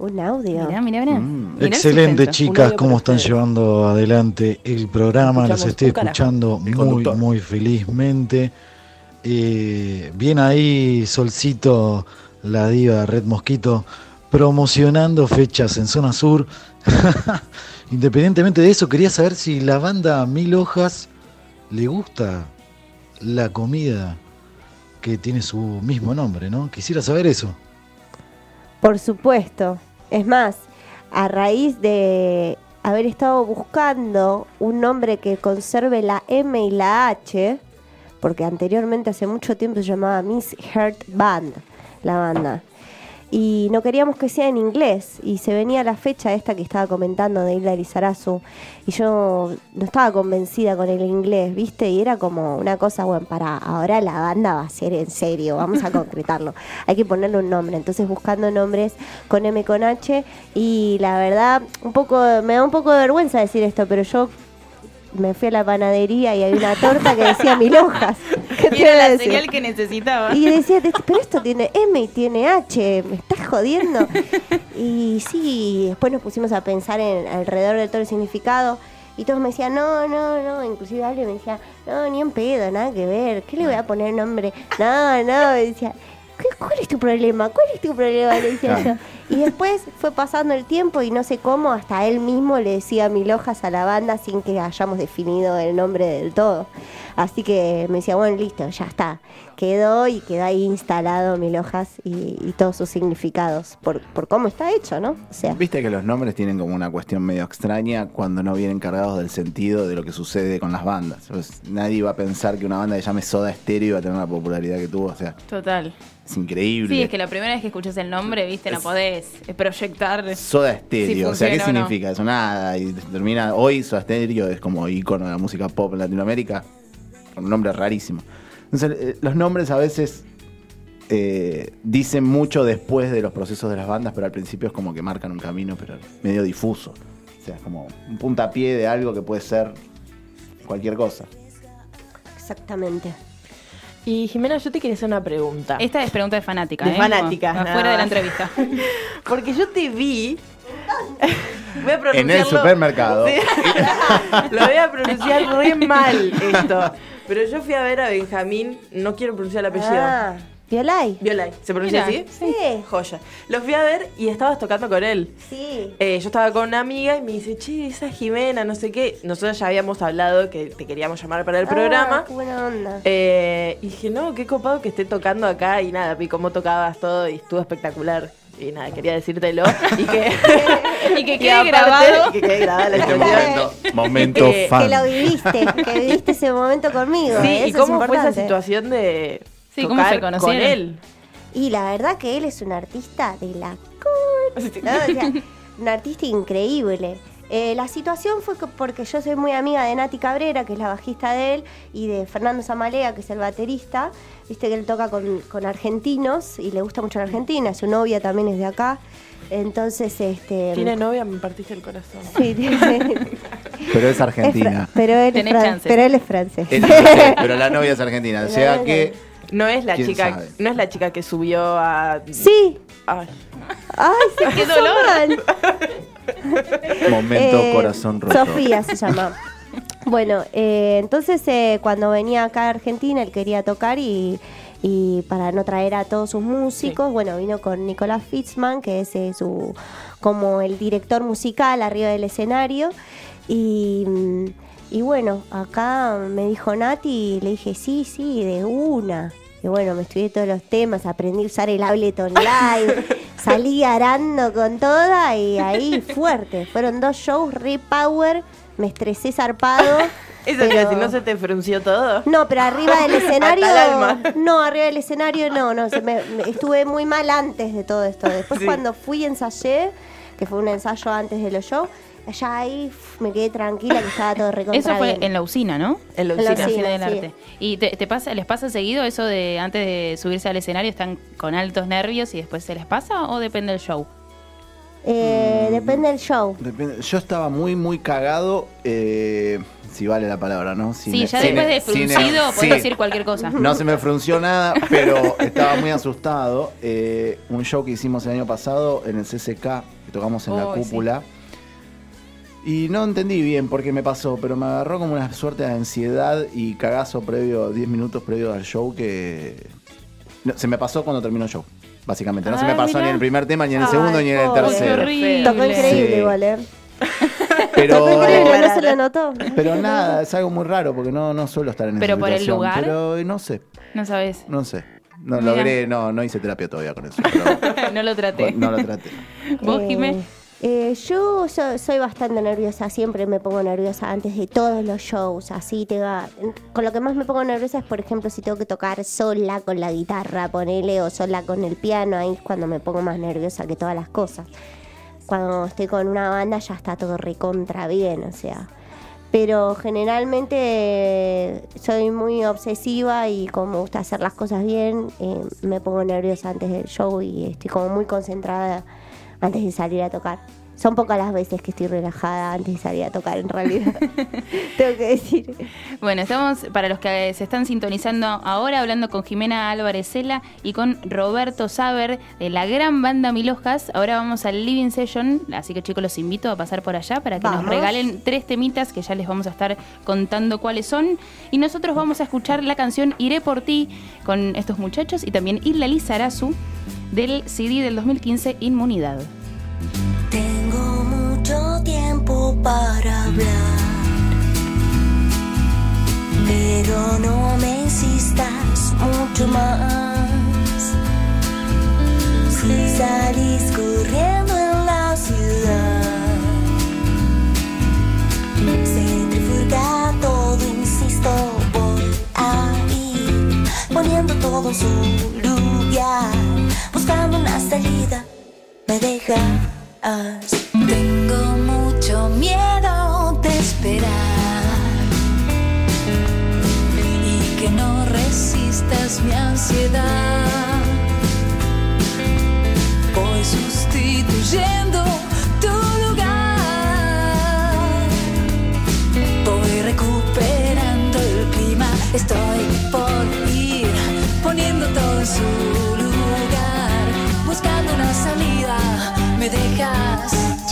Un audio. Mirá, mirá, mirá. Mm. Mirá Excelente, chicas, cómo están ustedes. llevando adelante el programa. Los Escuchamos estoy un carajo. escuchando muy, muy felizmente. Eh, bien ahí, Solcito, la diva Red Mosquito, promocionando fechas en zona sur. (laughs) Independientemente de eso, quería saber si la banda Mil Hojas le gusta la comida que tiene su mismo nombre, ¿no? Quisiera saber eso. Por supuesto. Es más, a raíz de haber estado buscando un nombre que conserve la M y la H, porque anteriormente hace mucho tiempo se llamaba Miss Heart Band, la banda. Y no queríamos que sea en inglés. Y se venía la fecha esta que estaba comentando de Hilda Lizarazu. Y yo no estaba convencida con el inglés, ¿viste? Y era como una cosa, bueno, para ahora la banda va a ser en serio, vamos a (laughs) concretarlo. Hay que ponerle un nombre. Entonces buscando nombres con M con H. Y la verdad, un poco, me da un poco de vergüenza decir esto, pero yo me fui a la panadería y había una torta que decía mil hojas. (laughs) ¿Qué te Era la decir? señal que necesitaba. Y decía, "Te- pero esto tiene M y tiene H, me estás jodiendo. (laughs) Y sí, después nos pusimos a pensar en alrededor de todo el significado. Y todos me decían, no, no, no, inclusive Ale me decía, no, ni en pedo, nada que ver, ¿qué le voy a poner nombre? No, no, me decía, "¿Qué- ¿cuál es tu problema? ¿Cuál es tu problema? Le decía yo. Claro. Y después fue pasando el tiempo y no sé cómo, hasta él mismo le decía mil hojas a la banda sin que hayamos definido el nombre del todo. Así que me decía, bueno, listo, ya está. Quedó y quedó ahí instalado mil hojas y, y todos sus significados por, por cómo está hecho, ¿no? O sea, Viste que los nombres tienen como una cuestión medio extraña cuando no vienen cargados del sentido de lo que sucede con las bandas. Pues nadie va a pensar que una banda que llame Soda Stereo va a tener la popularidad que tuvo. O sea, Total. Es increíble. Sí, es que la primera vez que escuchas el nombre, viste, no Es- podés proyectar. Soda Stereo, o sea, ¿qué no. significa eso? Nada, y termina hoy Soda Stereo es como icono de la música pop en Latinoamérica, un nombre rarísimo. Entonces, eh, los nombres a veces eh, dicen mucho después de los procesos de las bandas, pero al principio es como que marcan un camino, pero medio difuso. O sea, es como un puntapié de algo que puede ser cualquier cosa. exactamente. Y Jimena, yo te quería hacer una pregunta. Esta es pregunta de fanática, De ¿eh? fanática, nada Afuera de la entrevista. (laughs) Porque yo te vi. Voy a En el supermercado. Sí. (laughs) Lo voy a pronunciar re mal esto. Pero yo fui a ver a Benjamín. No quiero pronunciar el apellido. Ah, ¿Violay? Violay. ¿Se pronuncia Mira, así? Sí, Joya. Lo fui a ver y estabas tocando con él. sí. Eh, yo estaba con una amiga y me dice, che, esa Jimena, no sé qué. Nosotros ya habíamos hablado que te queríamos llamar para el Ah, programa. qué buena onda. Eh, y dije, no, qué copado que esté tocando acá y nada, vi cómo tocabas todo y estuvo espectacular. Y nada, quería decírtelo. Y que, (laughs) Y que (laughs) y quede aparte, grabado. Que quede grabada la Este momento, momento (laughs) Eh, fan. Que lo viviste, que viviste ese momento conmigo. Sí, eso ¿y es cómo fue esa situación de Sí, ¿cómo tocar se con él? Y la verdad que él es un artista de la ¿no? O sea, un artista increíble. Eh, la situación fue que- porque yo soy muy amiga de Nati Cabrera, que es la bajista de él, y de Fernando Zamalea, que es el baterista. Viste que él toca con, con argentinos y le gusta mucho la Argentina. Su novia también es de acá. Entonces, este. Tiene novia, me partiste el corazón. Sí, tiene- (laughs) Pero es argentina. pero, él es Tenés fran- chances. pero él es francés. Es francés, pero la novia es argentina. O sea novia que. No es la ¿Quién chica, sabe? no es la chica que subió a. sí. Ay. Ay, se (laughs) ¡Qué puso dolor! mal. Momento Eh, corazón roto. Sofía se llama. Bueno, eh, entonces eh, cuando venía acá a Argentina, él quería tocar y, y para no traer a todos sus músicos, bueno, vino con Nicolás Fitzman, que es eh, su como el director musical arriba del escenario. Y, mm, y bueno, acá me dijo Nati y le dije, sí, sí, de una. Y bueno, me estudié todos los temas, aprendí a usar el Ableton Live, (laughs) salí arando con toda y ahí fuerte. Fueron dos shows, re power, me estresé zarpado. (laughs) Eso pero- decir, ¿no se te frunció todo? No, pero arriba del escenario. (laughs) Hasta el alma. No, arriba del escenario no, no. se me- me- estuve muy mal antes de todo esto. Después Sí. cuando fui ensayé, que fue un ensayo antes de los shows, allá ahí me quedé tranquila que estaba todo recontra Eso fue bien. en la usina, ¿no? En la En la usina. usina. del sí. arte. ¿Y te, te pasa, les pasa seguido eso de antes de subirse al escenario están con altos nervios y después se les pasa o depende del show? Eh, Depende del show. Depende- Yo estaba muy, muy cagado, eh, si vale la palabra, ¿no? Sin- sí, ya sin- después de sin- fruncido sí. puedes decir cualquier cosa. No se me frunció nada, pero (laughs) estaba muy asustado. Eh, un show que hicimos el año pasado en el CCK, que tocamos en la sí. Y no entendí bien por qué me pasó, pero me agarró como una suerte de ansiedad y cagazo previo, 10 minutos previo al show que... no, se me pasó cuando terminó el show, básicamente. No se me pasó mirá. ni en el primer tema, ni en el Ay, segundo, ni en el tercero. Tocó increíble Sí. igual, ¿eh? Pero, Tocó increíble, no se lo notó. pero nada, es algo muy raro porque no, no suelo estar en esa ¿Pero por el lugar? Pero eh, no sé, No sabes. no sé. No Mira. logré, no, no hice terapia todavía con eso. pero- (laughs) no lo traté. no lo traté. ¿Vos, Eh, Jimé? Eh, yo so- soy bastante nerviosa, siempre me pongo nerviosa antes de todos los shows, así te va. Con lo que más me pongo nerviosa es, por ejemplo, si tengo que tocar sola con la guitarra, ponele, o sola con el piano, ahí es cuando me pongo más nerviosa que todas las cosas. Cuando estoy con una banda ya está todo recontra bien, o sea. Pero generalmente soy muy obsesiva y como gusta hacer las cosas bien, eh, me pongo nerviosa antes del show y estoy como muy concentrada antes de salir a tocar. Son pocas las veces que estoy relajada antes de salir a tocar, en realidad. (laughs) (laughs) Tengo que decir. Bueno, estamos, para los que se están sintonizando ahora, hablando con Jimena Álvarez Cela y con Roberto Saber de la gran banda Milojas. Ahora vamos al Living Session, así que chicos los invito a pasar por allá para que nos regalen tres temitas que ya les vamos a estar contando cuáles son. Y nosotros vamos a escuchar la canción Iré por ti con estos muchachos y también Isla Lizarazu del CD del 2015 Inmunidad. Tengo mucho tiempo para hablar, pero no me insistas mucho más. Si salís corriendo en la ciudad, se trifurca todo, insisto, por ahí, poniendo todo su lugar, buscando una salida me dejas. Tengo mucho miedo de esperar y que no resistas mi ansiedad. Voy sustituyendo tu lugar. Voy recuperando el clima. Estoy por Me dejas.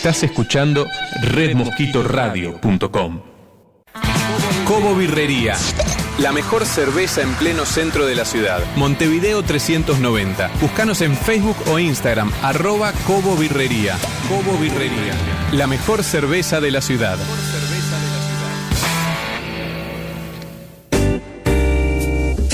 Estás escuchando redmosquitoradio.com. Cobo Birrería. La mejor cerveza en pleno centro de la ciudad. Montevideo 390. Búscanos en Facebook o Instagram, arroba Cobo Birrería. Cobo Birrería. La mejor cerveza de la ciudad.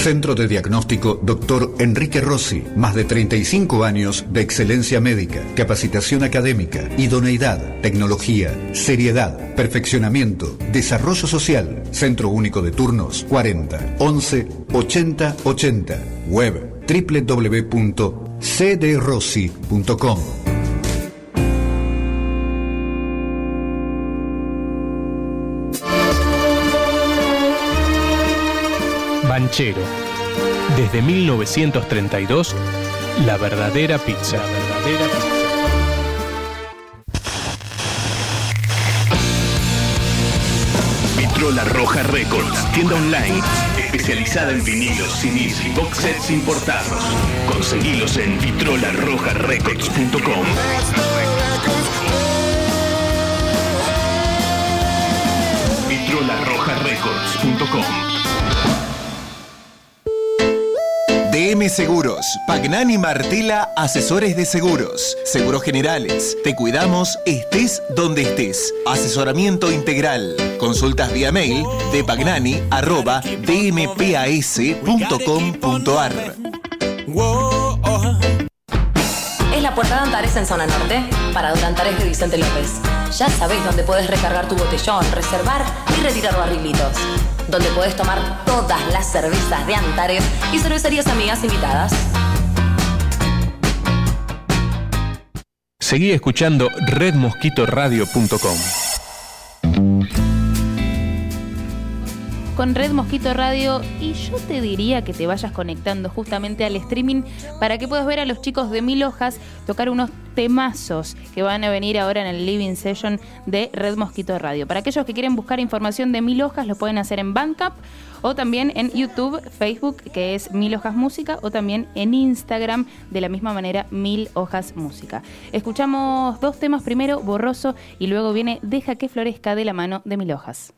Centro de Diagnóstico Dr. Enrique Rossi, más de 35 años de excelencia médica, capacitación académica, idoneidad, tecnología, seriedad, perfeccionamiento, desarrollo social. Centro Único de Turnos 40 11 80 80. Web www.cdrossi.com. Desde 1932, la verdadera pizza. La verdadera pizza. Vitrola Roja Records, tienda online especializada en vinilos, CDs y box sets importados. Conseguilos en vitrolarrojarecords.com. vitrolarrojarecords.com. DM Seguros, Pagnani Martela, asesores de seguros, seguros generales. Te cuidamos, estés donde estés. Asesoramiento integral. Consultas vía mail de pagnani dmpas.com.ar. Es la puerta de Antares en zona norte, Parador Antares de Vicente López. Ya sabés dónde puedes recargar tu botellón, reservar y retirar barrilitos. Donde puedes tomar todas las cervezas de Antares y cervecerías amigas invitadas. Seguí escuchando redmosquitoradio.com. con Red Mosquito Radio y yo te diría que te vayas conectando justamente al streaming para que puedas ver a los chicos de Mil Hojas tocar unos temazos que van a venir ahora en el Living Session de Red Mosquito Radio. Para aquellos que quieren buscar información de Mil Hojas lo pueden hacer en Bandcamp o también en YouTube, Facebook, que es Mil Hojas Música, o también en Instagram, de la misma manera, Mil Hojas Música. Escuchamos dos temas primero, Borroso, y luego viene Deja que florezca de la mano de Mil Hojas.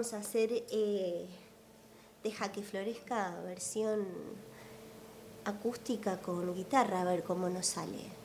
Vamos a hacer eh, Deja que florezca versión acústica con guitarra, a ver cómo nos sale.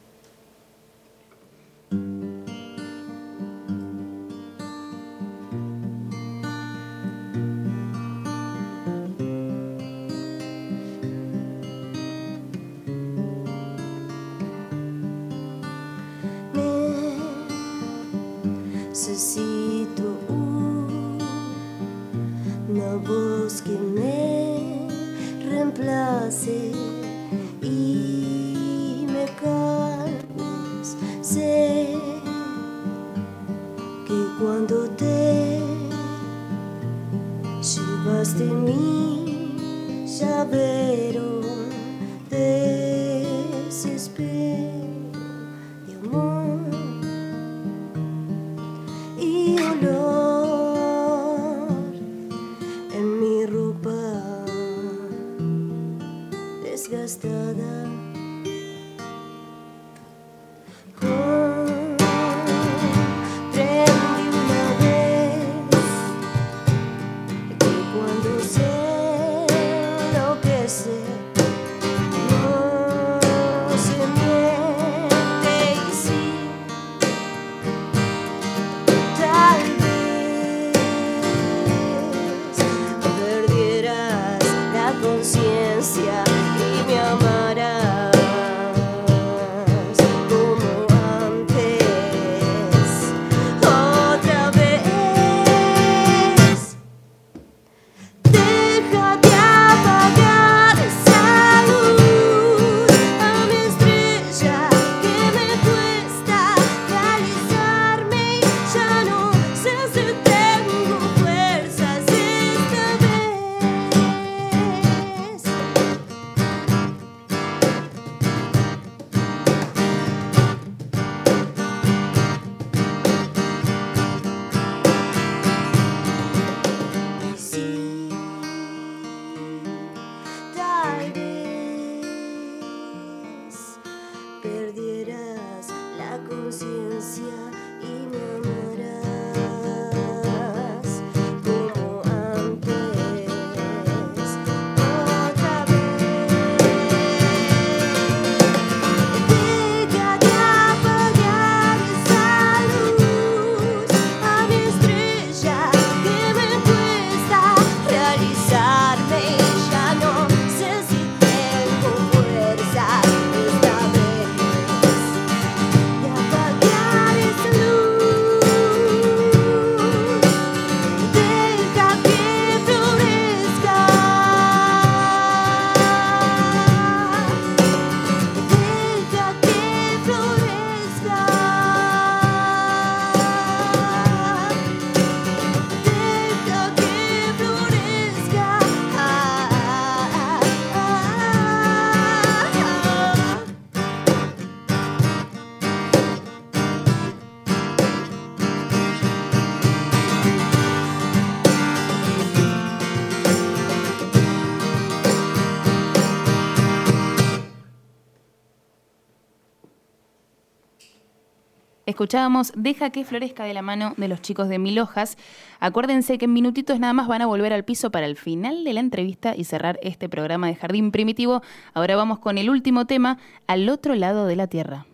Escuchábamos Deja que florezca de la mano de los chicos de Mil Hojas. Acuérdense que en minutitos nada más van a volver al piso para el final de la entrevista y cerrar este programa de Jardín Primitivo. Ahora vamos con el último tema, Al otro lado de la Tierra.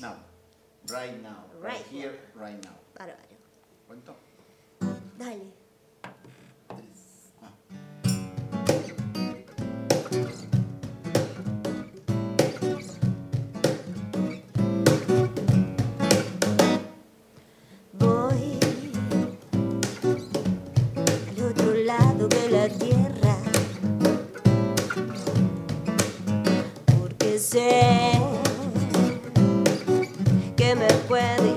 Now. Right now. Right here, right now. Bárbaro. ¿Cuánto? Dale. Sé que me puede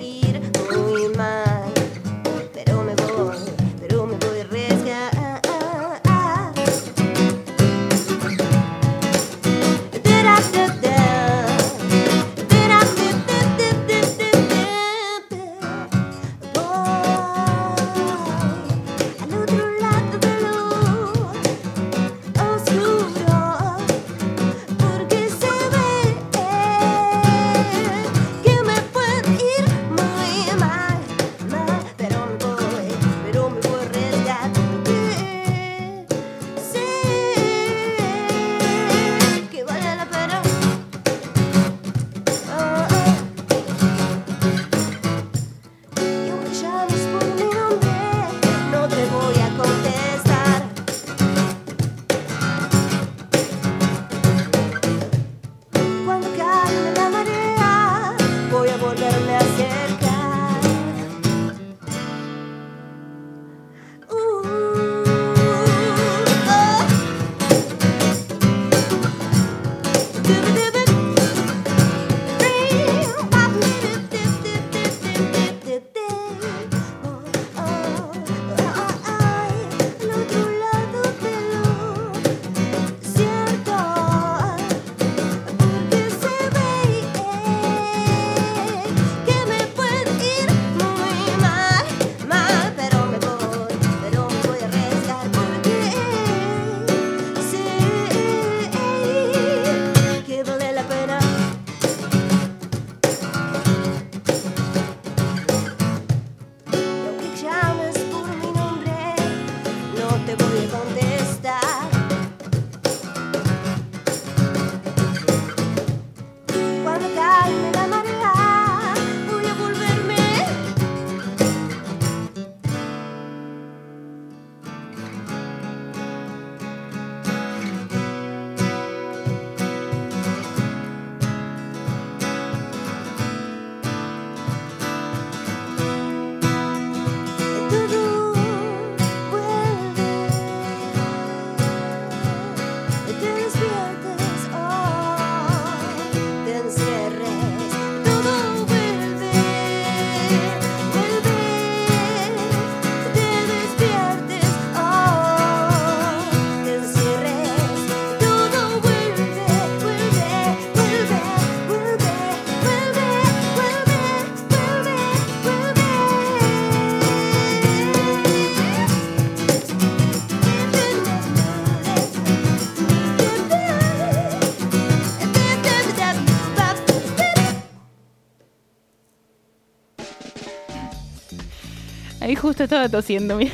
justo estaba tosiendo. mira.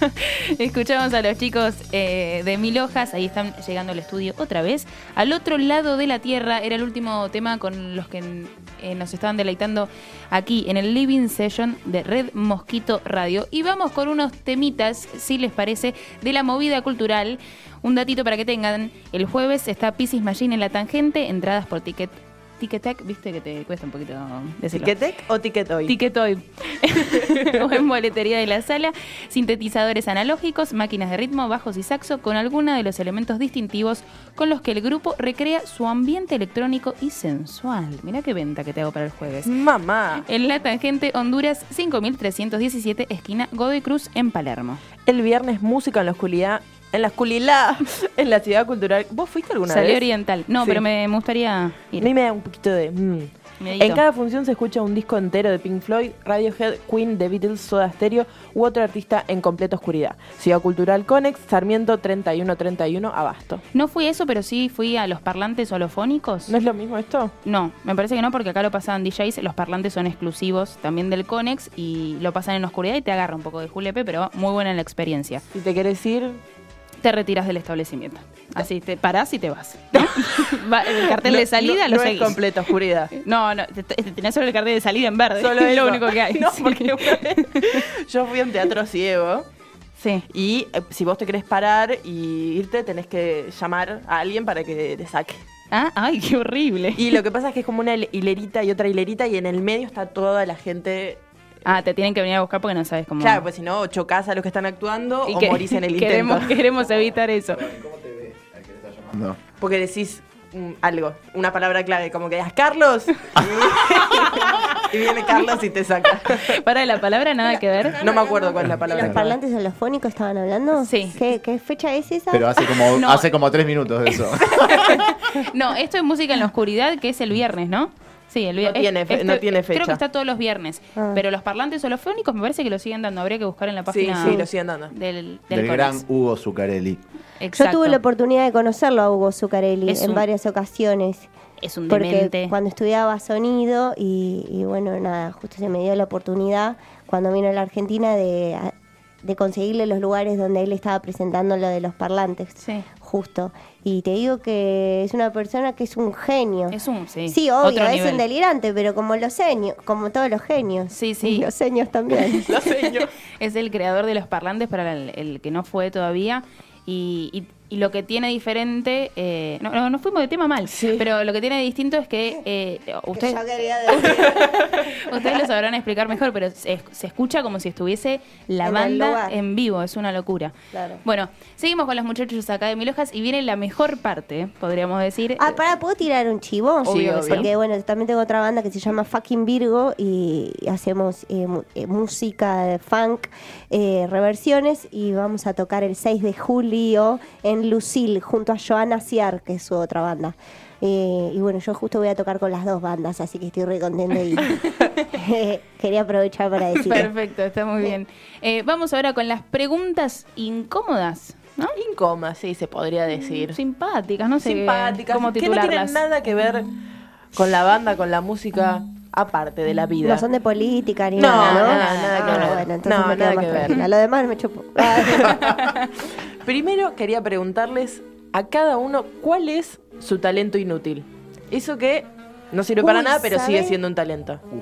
(laughs) Escuchamos a los chicos eh, de Mil Hojas. Ahí están llegando al estudio otra vez. Al otro lado de la tierra era el último tema con los que eh, nos estaban deleitando aquí en el Living Session de Red Mosquito Radio. Y vamos con unos temitas, si les parece, de la movida cultural. Un datito para que tengan. El jueves está Pisces Machine en la tangente. Entradas por ticket. Ticketek, viste que te cuesta un poquito decirlo. ¿Ticketek o Ticketoy? Ticketoy. (laughs) o en boletería de la sala, sintetizadores analógicos, máquinas de ritmo, bajos y saxo, con algunos de los elementos distintivos con los que el grupo recrea su ambiente electrónico y sensual. Mirá qué venta que te hago para el jueves. Mamá. En la tangente Honduras 5317, esquina Godoy Cruz, en Palermo. El viernes música en la oscuridad. En la oscuridad, (laughs) en la ciudad cultural. ¿Vos fuiste alguna Salió vez? oriental. No, Sí. pero me, me gustaría A ir. mí me da un poquito de... mm. En cada función se escucha un disco entero de Pink Floyd, Radiohead, Queen, The Beatles, Soda Stereo u otro artista en completa oscuridad. Ciudad Cultural Conex, Sarmiento 3131, Abasto. No fui eso, pero sí fui a los parlantes holofónicos. ¿No es lo mismo esto? No, me parece que no, porque acá lo pasaban DJs, los parlantes son exclusivos también del Conex y lo pasan en oscuridad y te agarra un poco de julepe, pero muy buena la experiencia. Si te querés ir... Te retiras del establecimiento. Así te parás y te vas. ¿no? (laughs) Va, el cartel de No- salida no, lo no seguís. es completa oscuridad. No, no, te, te- tenés solo el cartel de salida en verde. Solo (laughs) es lo único que hay. (laughs) No, Sí. porque yo fui a un teatro ciego. Sí. Y eh, si vos te querés parar y irte, tenés que llamar a alguien para que te saque. Ah, ay, qué horrible. Y lo que pasa es que es como una hilerita y otra hilerita y en el medio está toda la gente. Ah, te tienen que venir a buscar porque no sabes cómo. Claro, pues si no, o chocás a los que están actuando Y o que- morís en el queremos, (laughs) intento. queremos evitar eso. No. Porque decís mm, algo, una palabra clave, como que digas Carlos. (laughs) y viene Carlos y te saca. Para la palabra nada que ver. No me acuerdo cuál es la palabra. ¿Los parlantes holofónicos estaban hablando? Sí. ¿Qué, qué fecha es esa? Pero hace como, (laughs) No. hace como tres minutos de eso. No, esto es música en la oscuridad, que es el viernes, ¿no? Sí, el viernes. No tiene fe- no tiene Creo fecha. que está todos los viernes. Ah. Pero los parlantes holofónicos me parece que lo siguen dando. Habría que buscar en la página sí, lo siguen dando. del, del Del Conex. gran Hugo Zuccarelli. Yo tuve la oportunidad de conocerlo a Hugo Zuccarelli Es en un- varias ocasiones. Es un Porque demente. cuando estudiaba sonido y, y bueno, nada, justo se me dio la oportunidad cuando vino a la Argentina de, de conseguirle los lugares donde él estaba presentando lo de los parlantes. Sí. Justo. Y te digo que es una persona que es un genio. Es un, sí. Sí, obvio, otro es nivel. un delirante, pero como los genios, como todos los genios. Sí, sí. Y los genios también. Lo sé yo. Es el creador de los parlantes para el, el que no fue todavía. Y, y- y lo que tiene diferente, eh, no, no, fuimos de tema mal, pero lo que tiene distinto es que eh, ustedes, (laughs) ustedes lo sabrán explicar mejor, pero se, se escucha como si estuviese la En banda en vivo, es una locura. Claro. Bueno, seguimos con los muchachos acá de Mil Hojas y viene la mejor parte, podríamos decir. Ah, para, ¿puedo tirar un chivo? Sí, obvio. Porque bueno, también tengo otra banda que se llama Fucking Virgo y hacemos eh, eh, música de funk, eh, reversiones y vamos a tocar el 6 de julio en Lucille junto a Joana Ciar, que es su otra banda. Eh, y bueno, yo justo voy a tocar con las dos bandas, así que estoy re contenta y eh, quería aprovechar para decir. Perfecto, está muy bien. Eh, vamos ahora con las preguntas incómodas, ¿no? Incoma, sí, se podría decir. Simpáticas, no sé Simpáticas, cómo que no tienen nada que ver con la banda, con la música, aparte de la vida. No son de política ni No, nada, ¿no? nada, nada que Ah, ver. Bueno, entonces No, me quedo nada más que ver. Lo demás me chupo. (laughs) Primero quería preguntarles a cada uno cuál es su talento inútil. Eso que no sirve para nada, pero sigue siendo un talento. Me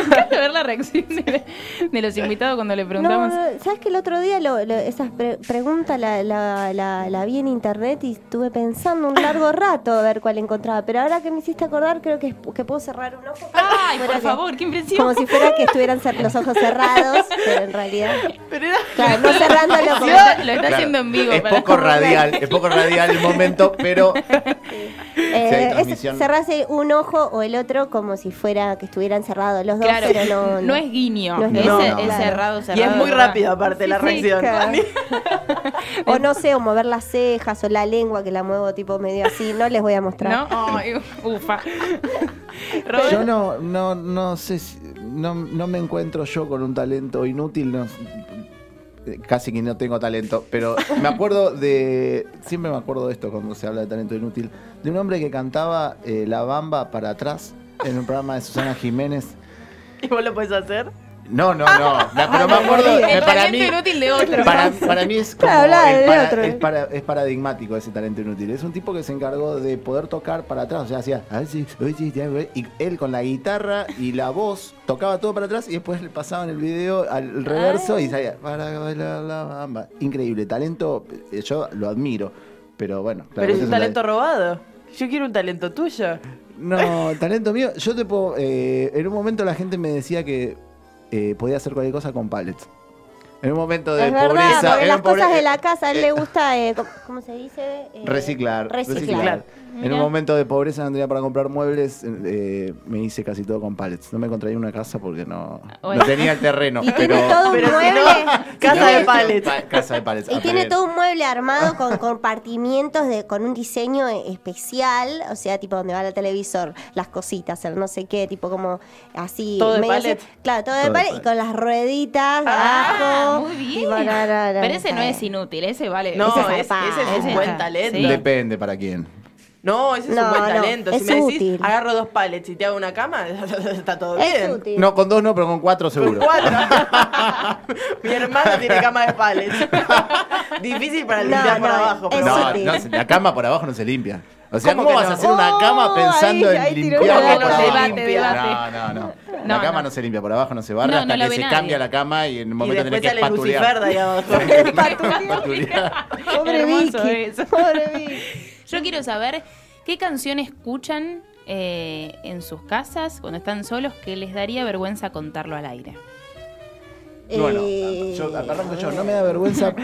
encanta ver la reacción de, de los invitados cuando le preguntamos. no, ¿sabes que el otro día lo, lo- esas pre- preguntas la, la, la, la vi en internet y estuve pensando un largo (laughs) rato a ver cuál encontraba? Pero ahora que me hiciste acordar, creo que, que puedo cerrar un ojo. ¡Ay, por que- favor, qué impresión! Como si fuera que estuvieran los ojos cerrados, pero en realidad. Pero era- Claro, no cerrándolo Lo como. está, lo está Claro, haciendo en vivo. Es para- poco radial, es poco radial el momento, pero Eh, es transmisión. cerrarse un ojo o el otro como si fuera que estuvieran cerrados los dos, Claro, pero no, no es guiño, No es, guiño, cerrado, cerrado. y es muy rápido aparte la Sí, reacción. claro. (laughs) O no sé, o mover las cejas o la lengua que la muevo tipo medio así, no les voy a mostrar. ¿No? Ay, ufa. Robert, yo no, no, no sé, si- no, no me encuentro yo con un talento inútil, no, casi que no tengo talento, pero me acuerdo de, siempre me acuerdo de esto cuando se habla de talento inútil, de un hombre que cantaba eh, La Bamba para atrás en un programa de Susana Jiménez. ¿Y vos lo podés hacer? No, no, no. (laughs) Pero me acuerdo. El que para talento mí, inútil de otro. Para, para mí es como. Claro, es, de para- otro. es para- es paradigmático ese talento inútil. Es un tipo que se encargó de poder tocar para atrás. O sea, hacía. Y él con la guitarra y la voz tocaba todo para atrás y después le pasaban el video al reverso y salía. La bamba. Increíble. Talento, eh, yo lo admiro. Pero bueno. claro, Pero es un talento robado. Yo quiero un talento tuyo. No, (laughs) talento mío. Yo te puedo. eh, en un momento la gente me decía que eh, podía hacer cualquier cosa con pallets. En un momento de Es verdad, pobreza. porque en las cosas de la casa a él eh, le gusta, eh, ¿cómo- ¿cómo se dice? Eh, Reciclar, Reciclar. reciclar. En un momento de pobreza no tenía para comprar muebles, eh, me hice casi todo con pallets. No me encontré una casa porque no, Bueno. no tenía el terreno. (laughs) Y pero tiene todo un Pero si mueble. no, casa de pallets. Pa- casa de pallets. Y a tiene todo un mueble armado con (laughs) compartimientos de, con un diseño especial, o sea, tipo donde va el televisor, las cositas, el no sé qué, tipo como así. ¿Todo de pallet? así- Claro, todo de Todo de palet y pallet. con las rueditas Ah, abajo. Muy bien. Pero ese no es inútil, ese vale. No, Ese es ese, es un buen talento. sí. Depende para quién. No, ese es No, un buen no, talento. Si es me decís, útil. agarro dos pallets y te hago una cama, (laughs) está todo Es bien. útil. No, con dos no, pero con cuatro Con seguro. cuatro. (laughs) (laughs) Mi hermano tiene cama de pallets. Difícil para No, limpiar por no, abajo. es pero No, útil. no, la cama por abajo no se limpia. O sea, ¿Cómo ¿cómo, que vas no? a hacer una cama Oh, pensando ahí- en tiró limpiarla una por bola. abajo? Debate, debate. No, no, no. No, la cama no. no. se limpia por abajo, no se barra No, hasta no lo que ve se nadie. cambia la cama y en el Y momento tenés después que sale Lucifer de ahí abajo. Patulear. Pobre Hermoso Vicky. eso. Pobre Vicky. Yo quiero saber qué canción escuchan eh, en sus casas cuando están solos que les daría vergüenza contarlo al aire. Bueno, Eh, yo, arranco yo, no me da vergüenza,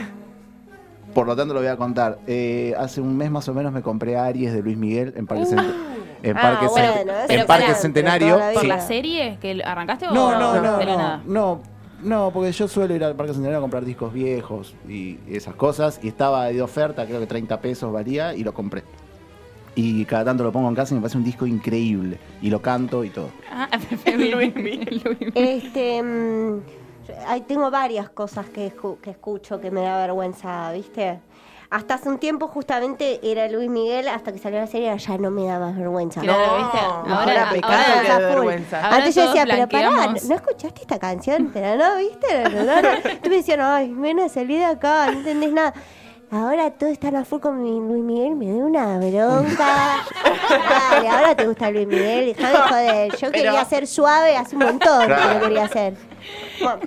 (laughs) por lo tanto lo voy a contar. Eh, hace un mes más o menos me compré Aries de Luis Miguel en Parque, Cent- en Ah, Parque, bueno, Cent- eso en es Parque grande, Centenario. ¿Por la serie que arrancaste o No, no, no, no? No, porque yo suelo ir al Parque Centenario a comprar discos viejos y esas cosas, y estaba de oferta, creo que 30 pesos valía, y lo compré. Y cada tanto lo pongo en casa y me parece un disco increíble, y lo canto y todo. Ah, (laughs) (laughs) Luis Miguel. Este, mm, yo- ahí tengo varias cosas que, escu- que escucho que me da vergüenza, ¿viste? Hasta hace un tiempo justamente era Luis Miguel, hasta que salió la serie ya no me da más vergüenza. Claro, ¿viste? No, Ahora, a vergüenza. Antes yo decía, pero pará, ¿no, escuchaste esta canción? Pero no, ¿viste? No, no, no. Tú me decían, ay, Mena, salí de acá, no entendés nada. Ahora todos están a full con mi Luis Miguel, me da una bronca. Dale, ahora te gusta Luis Miguel, déjame joder. Yo quería ser suave hace un montón que lo quería hacer. Bueno,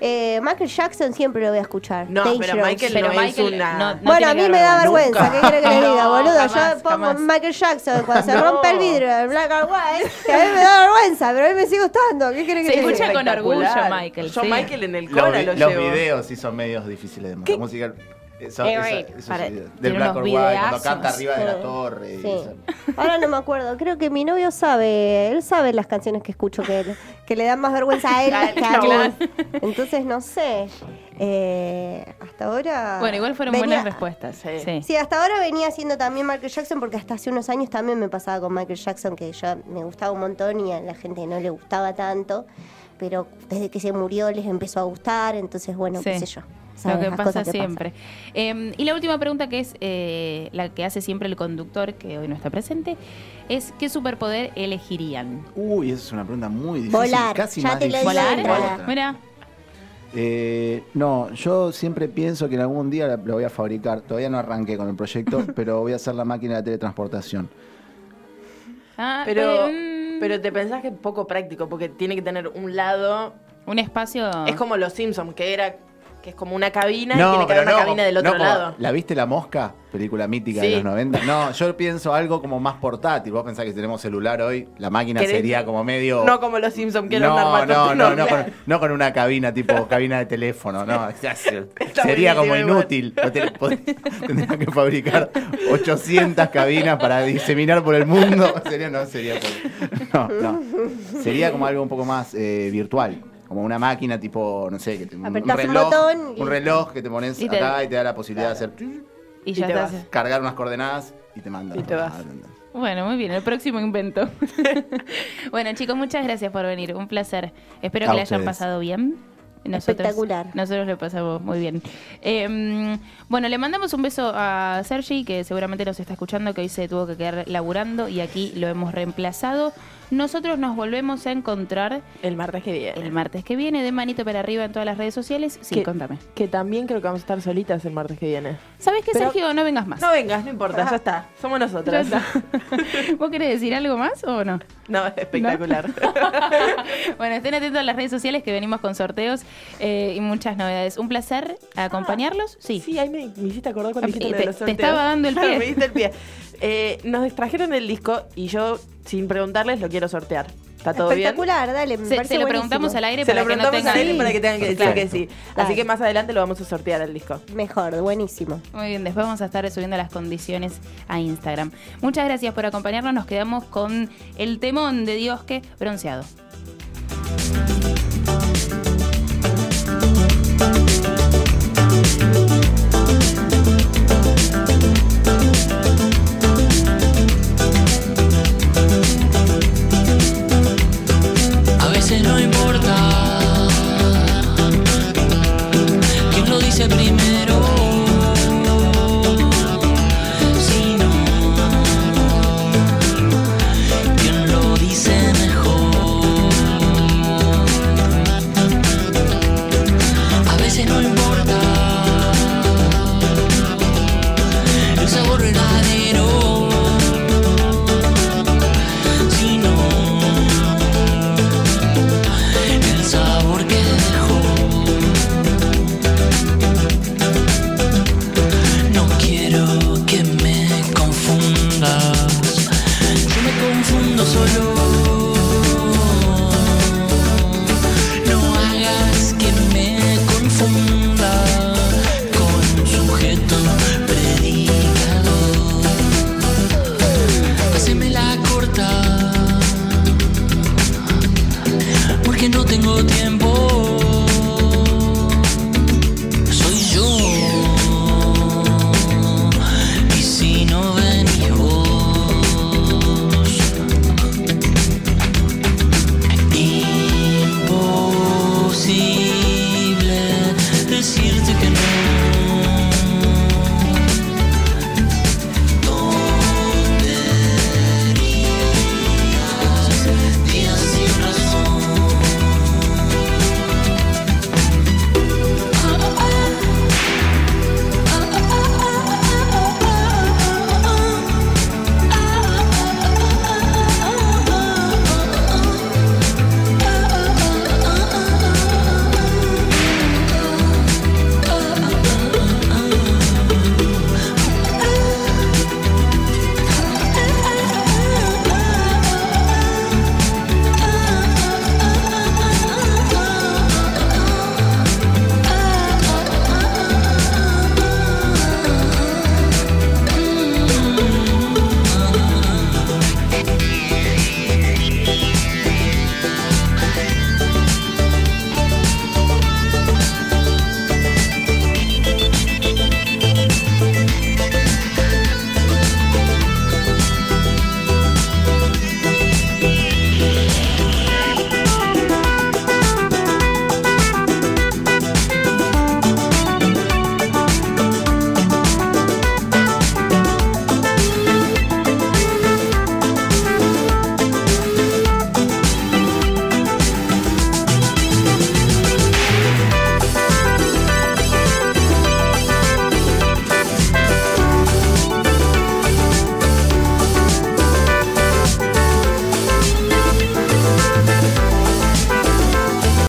eh, Michael Jackson siempre lo voy a escuchar. No, pero Dangerous. Michael Pero no Michael es una... no- no bueno, a mí me da vergüenza, Nunca. ¿qué quiere que le diga, (laughs) No, boludo? jamás, Yo pongo jamás. Michael Jackson cuando se (laughs) No. rompe el vidrio de Black and White, que a mí me da vergüenza, pero a mí me sigue gustando. ¿Qué quiere que Se le diga? escucha con orgullo. Michael. Yo sí. Michael en el Cora vi- lo los llevo. videos sí son medios difíciles de montar. Música, eso, Eh, esa- right. esos Para- videos. del Black or White, cuando canta arriba de la torre. Sí. Ahora no me acuerdo, creo que mi novio sabe, él sabe las canciones que escucho que, que le dan más vergüenza a él que a. Entonces no sé. Eh, hasta ahora. Bueno, igual fueron venía- buenas respuestas. Sí. Sí. Sí, hasta ahora venía haciendo también Michael Jackson porque hasta hace unos años también me pasaba con Michael Jackson que yo me gustaba un montón y a la gente no le gustaba tanto, pero desde que se murió les empezó a gustar, entonces bueno, Sí. qué sé yo. Lo que Las pasa que siempre. Eh, y la última pregunta, que es eh, la que hace siempre el conductor, que hoy no está presente, es ¿qué superpoder elegirían? Uy, esa es una pregunta muy difícil. Volar, Casi ya más te difícil otra. Mira, Eh, no, yo siempre pienso que en algún día la- lo voy a fabricar. Todavía no arranqué con el proyecto, (laughs) pero voy a hacer la máquina de teletransportación. Ah, Pero, mm, pero te pensás que es poco práctico porque tiene que tener un lado. un espacio. Es como los Simpsons, que era que es como una cabina y tiene que haber una no, cabina del otro lado. ¿La viste La Mosca? Película mítica Sí. de los 90. No, yo pienso algo como más portátil. Vos pensás que si tenemos celular hoy, la máquina ¿Querés- sería como medio... No como los Simpsons, que no, armatoste no, no, no, con, no con una cabina tipo cabina de teléfono, no. (laughs) sería como inútil. Tendrían que fabricar 800 cabinas para diseminar por el mundo. Sería, no, sería por- no, no. Sería como algo un poco más eh, virtual. Como una máquina tipo, no sé, que te- un, Apretás un reloj, botón y- un reloj que te pones Y te- acá y te da la posibilidad de hacer y ya te vas. cargar unas coordenadas y te mandan. Y te vas. Bueno, muy bien, el próximo invento. (laughs) bueno, chicos, muchas gracias por venir. Un placer. Espero A que le hayan pasado bien. Nosotros, Espectacular. Nosotros lo pasamos muy bien. Eh, bueno, le mandamos un beso a Sergi, que seguramente nos está escuchando, que hoy se tuvo que quedar laburando y aquí lo hemos reemplazado. Nosotros nos volvemos a encontrar El martes que viene. el martes que viene, de manito para arriba en todas las redes sociales. Sí, que, contame. Que también creo que vamos a estar solitas el martes que viene. ¿Sabes qué, Pero- Sergio? No vengas más. No vengas, no importa, ya está. Somos nosotras. (laughs) ¿Vos querés decir algo más o no? No, espectacular. (laughs) bueno, estén atentos a las redes sociales que venimos con sorteos eh, y muchas novedades. Un placer acompañarlos. Sí. Sí, ahí me, me hiciste acordar cuando Ah, dijiste eh, lo de te- los te sorteos. estaba dando el (laughs) pie. me diste el pie. Eh, nos trajeron el disco y yo, sin preguntarles, lo quiero sortear. ¿Está todo bien? Espectacular, dale. Me Se, parece se lo preguntamos al aire Se para lo que no preguntamos tengan... a él para que tengan que decir Claro. que sí. Dale. Así que más adelante lo vamos a sortear el disco. Mejor, buenísimo. Muy bien, después vamos a estar subiendo las condiciones a Instagram. Muchas gracias por acompañarnos. Nos quedamos con el temón de Dios que bronceado.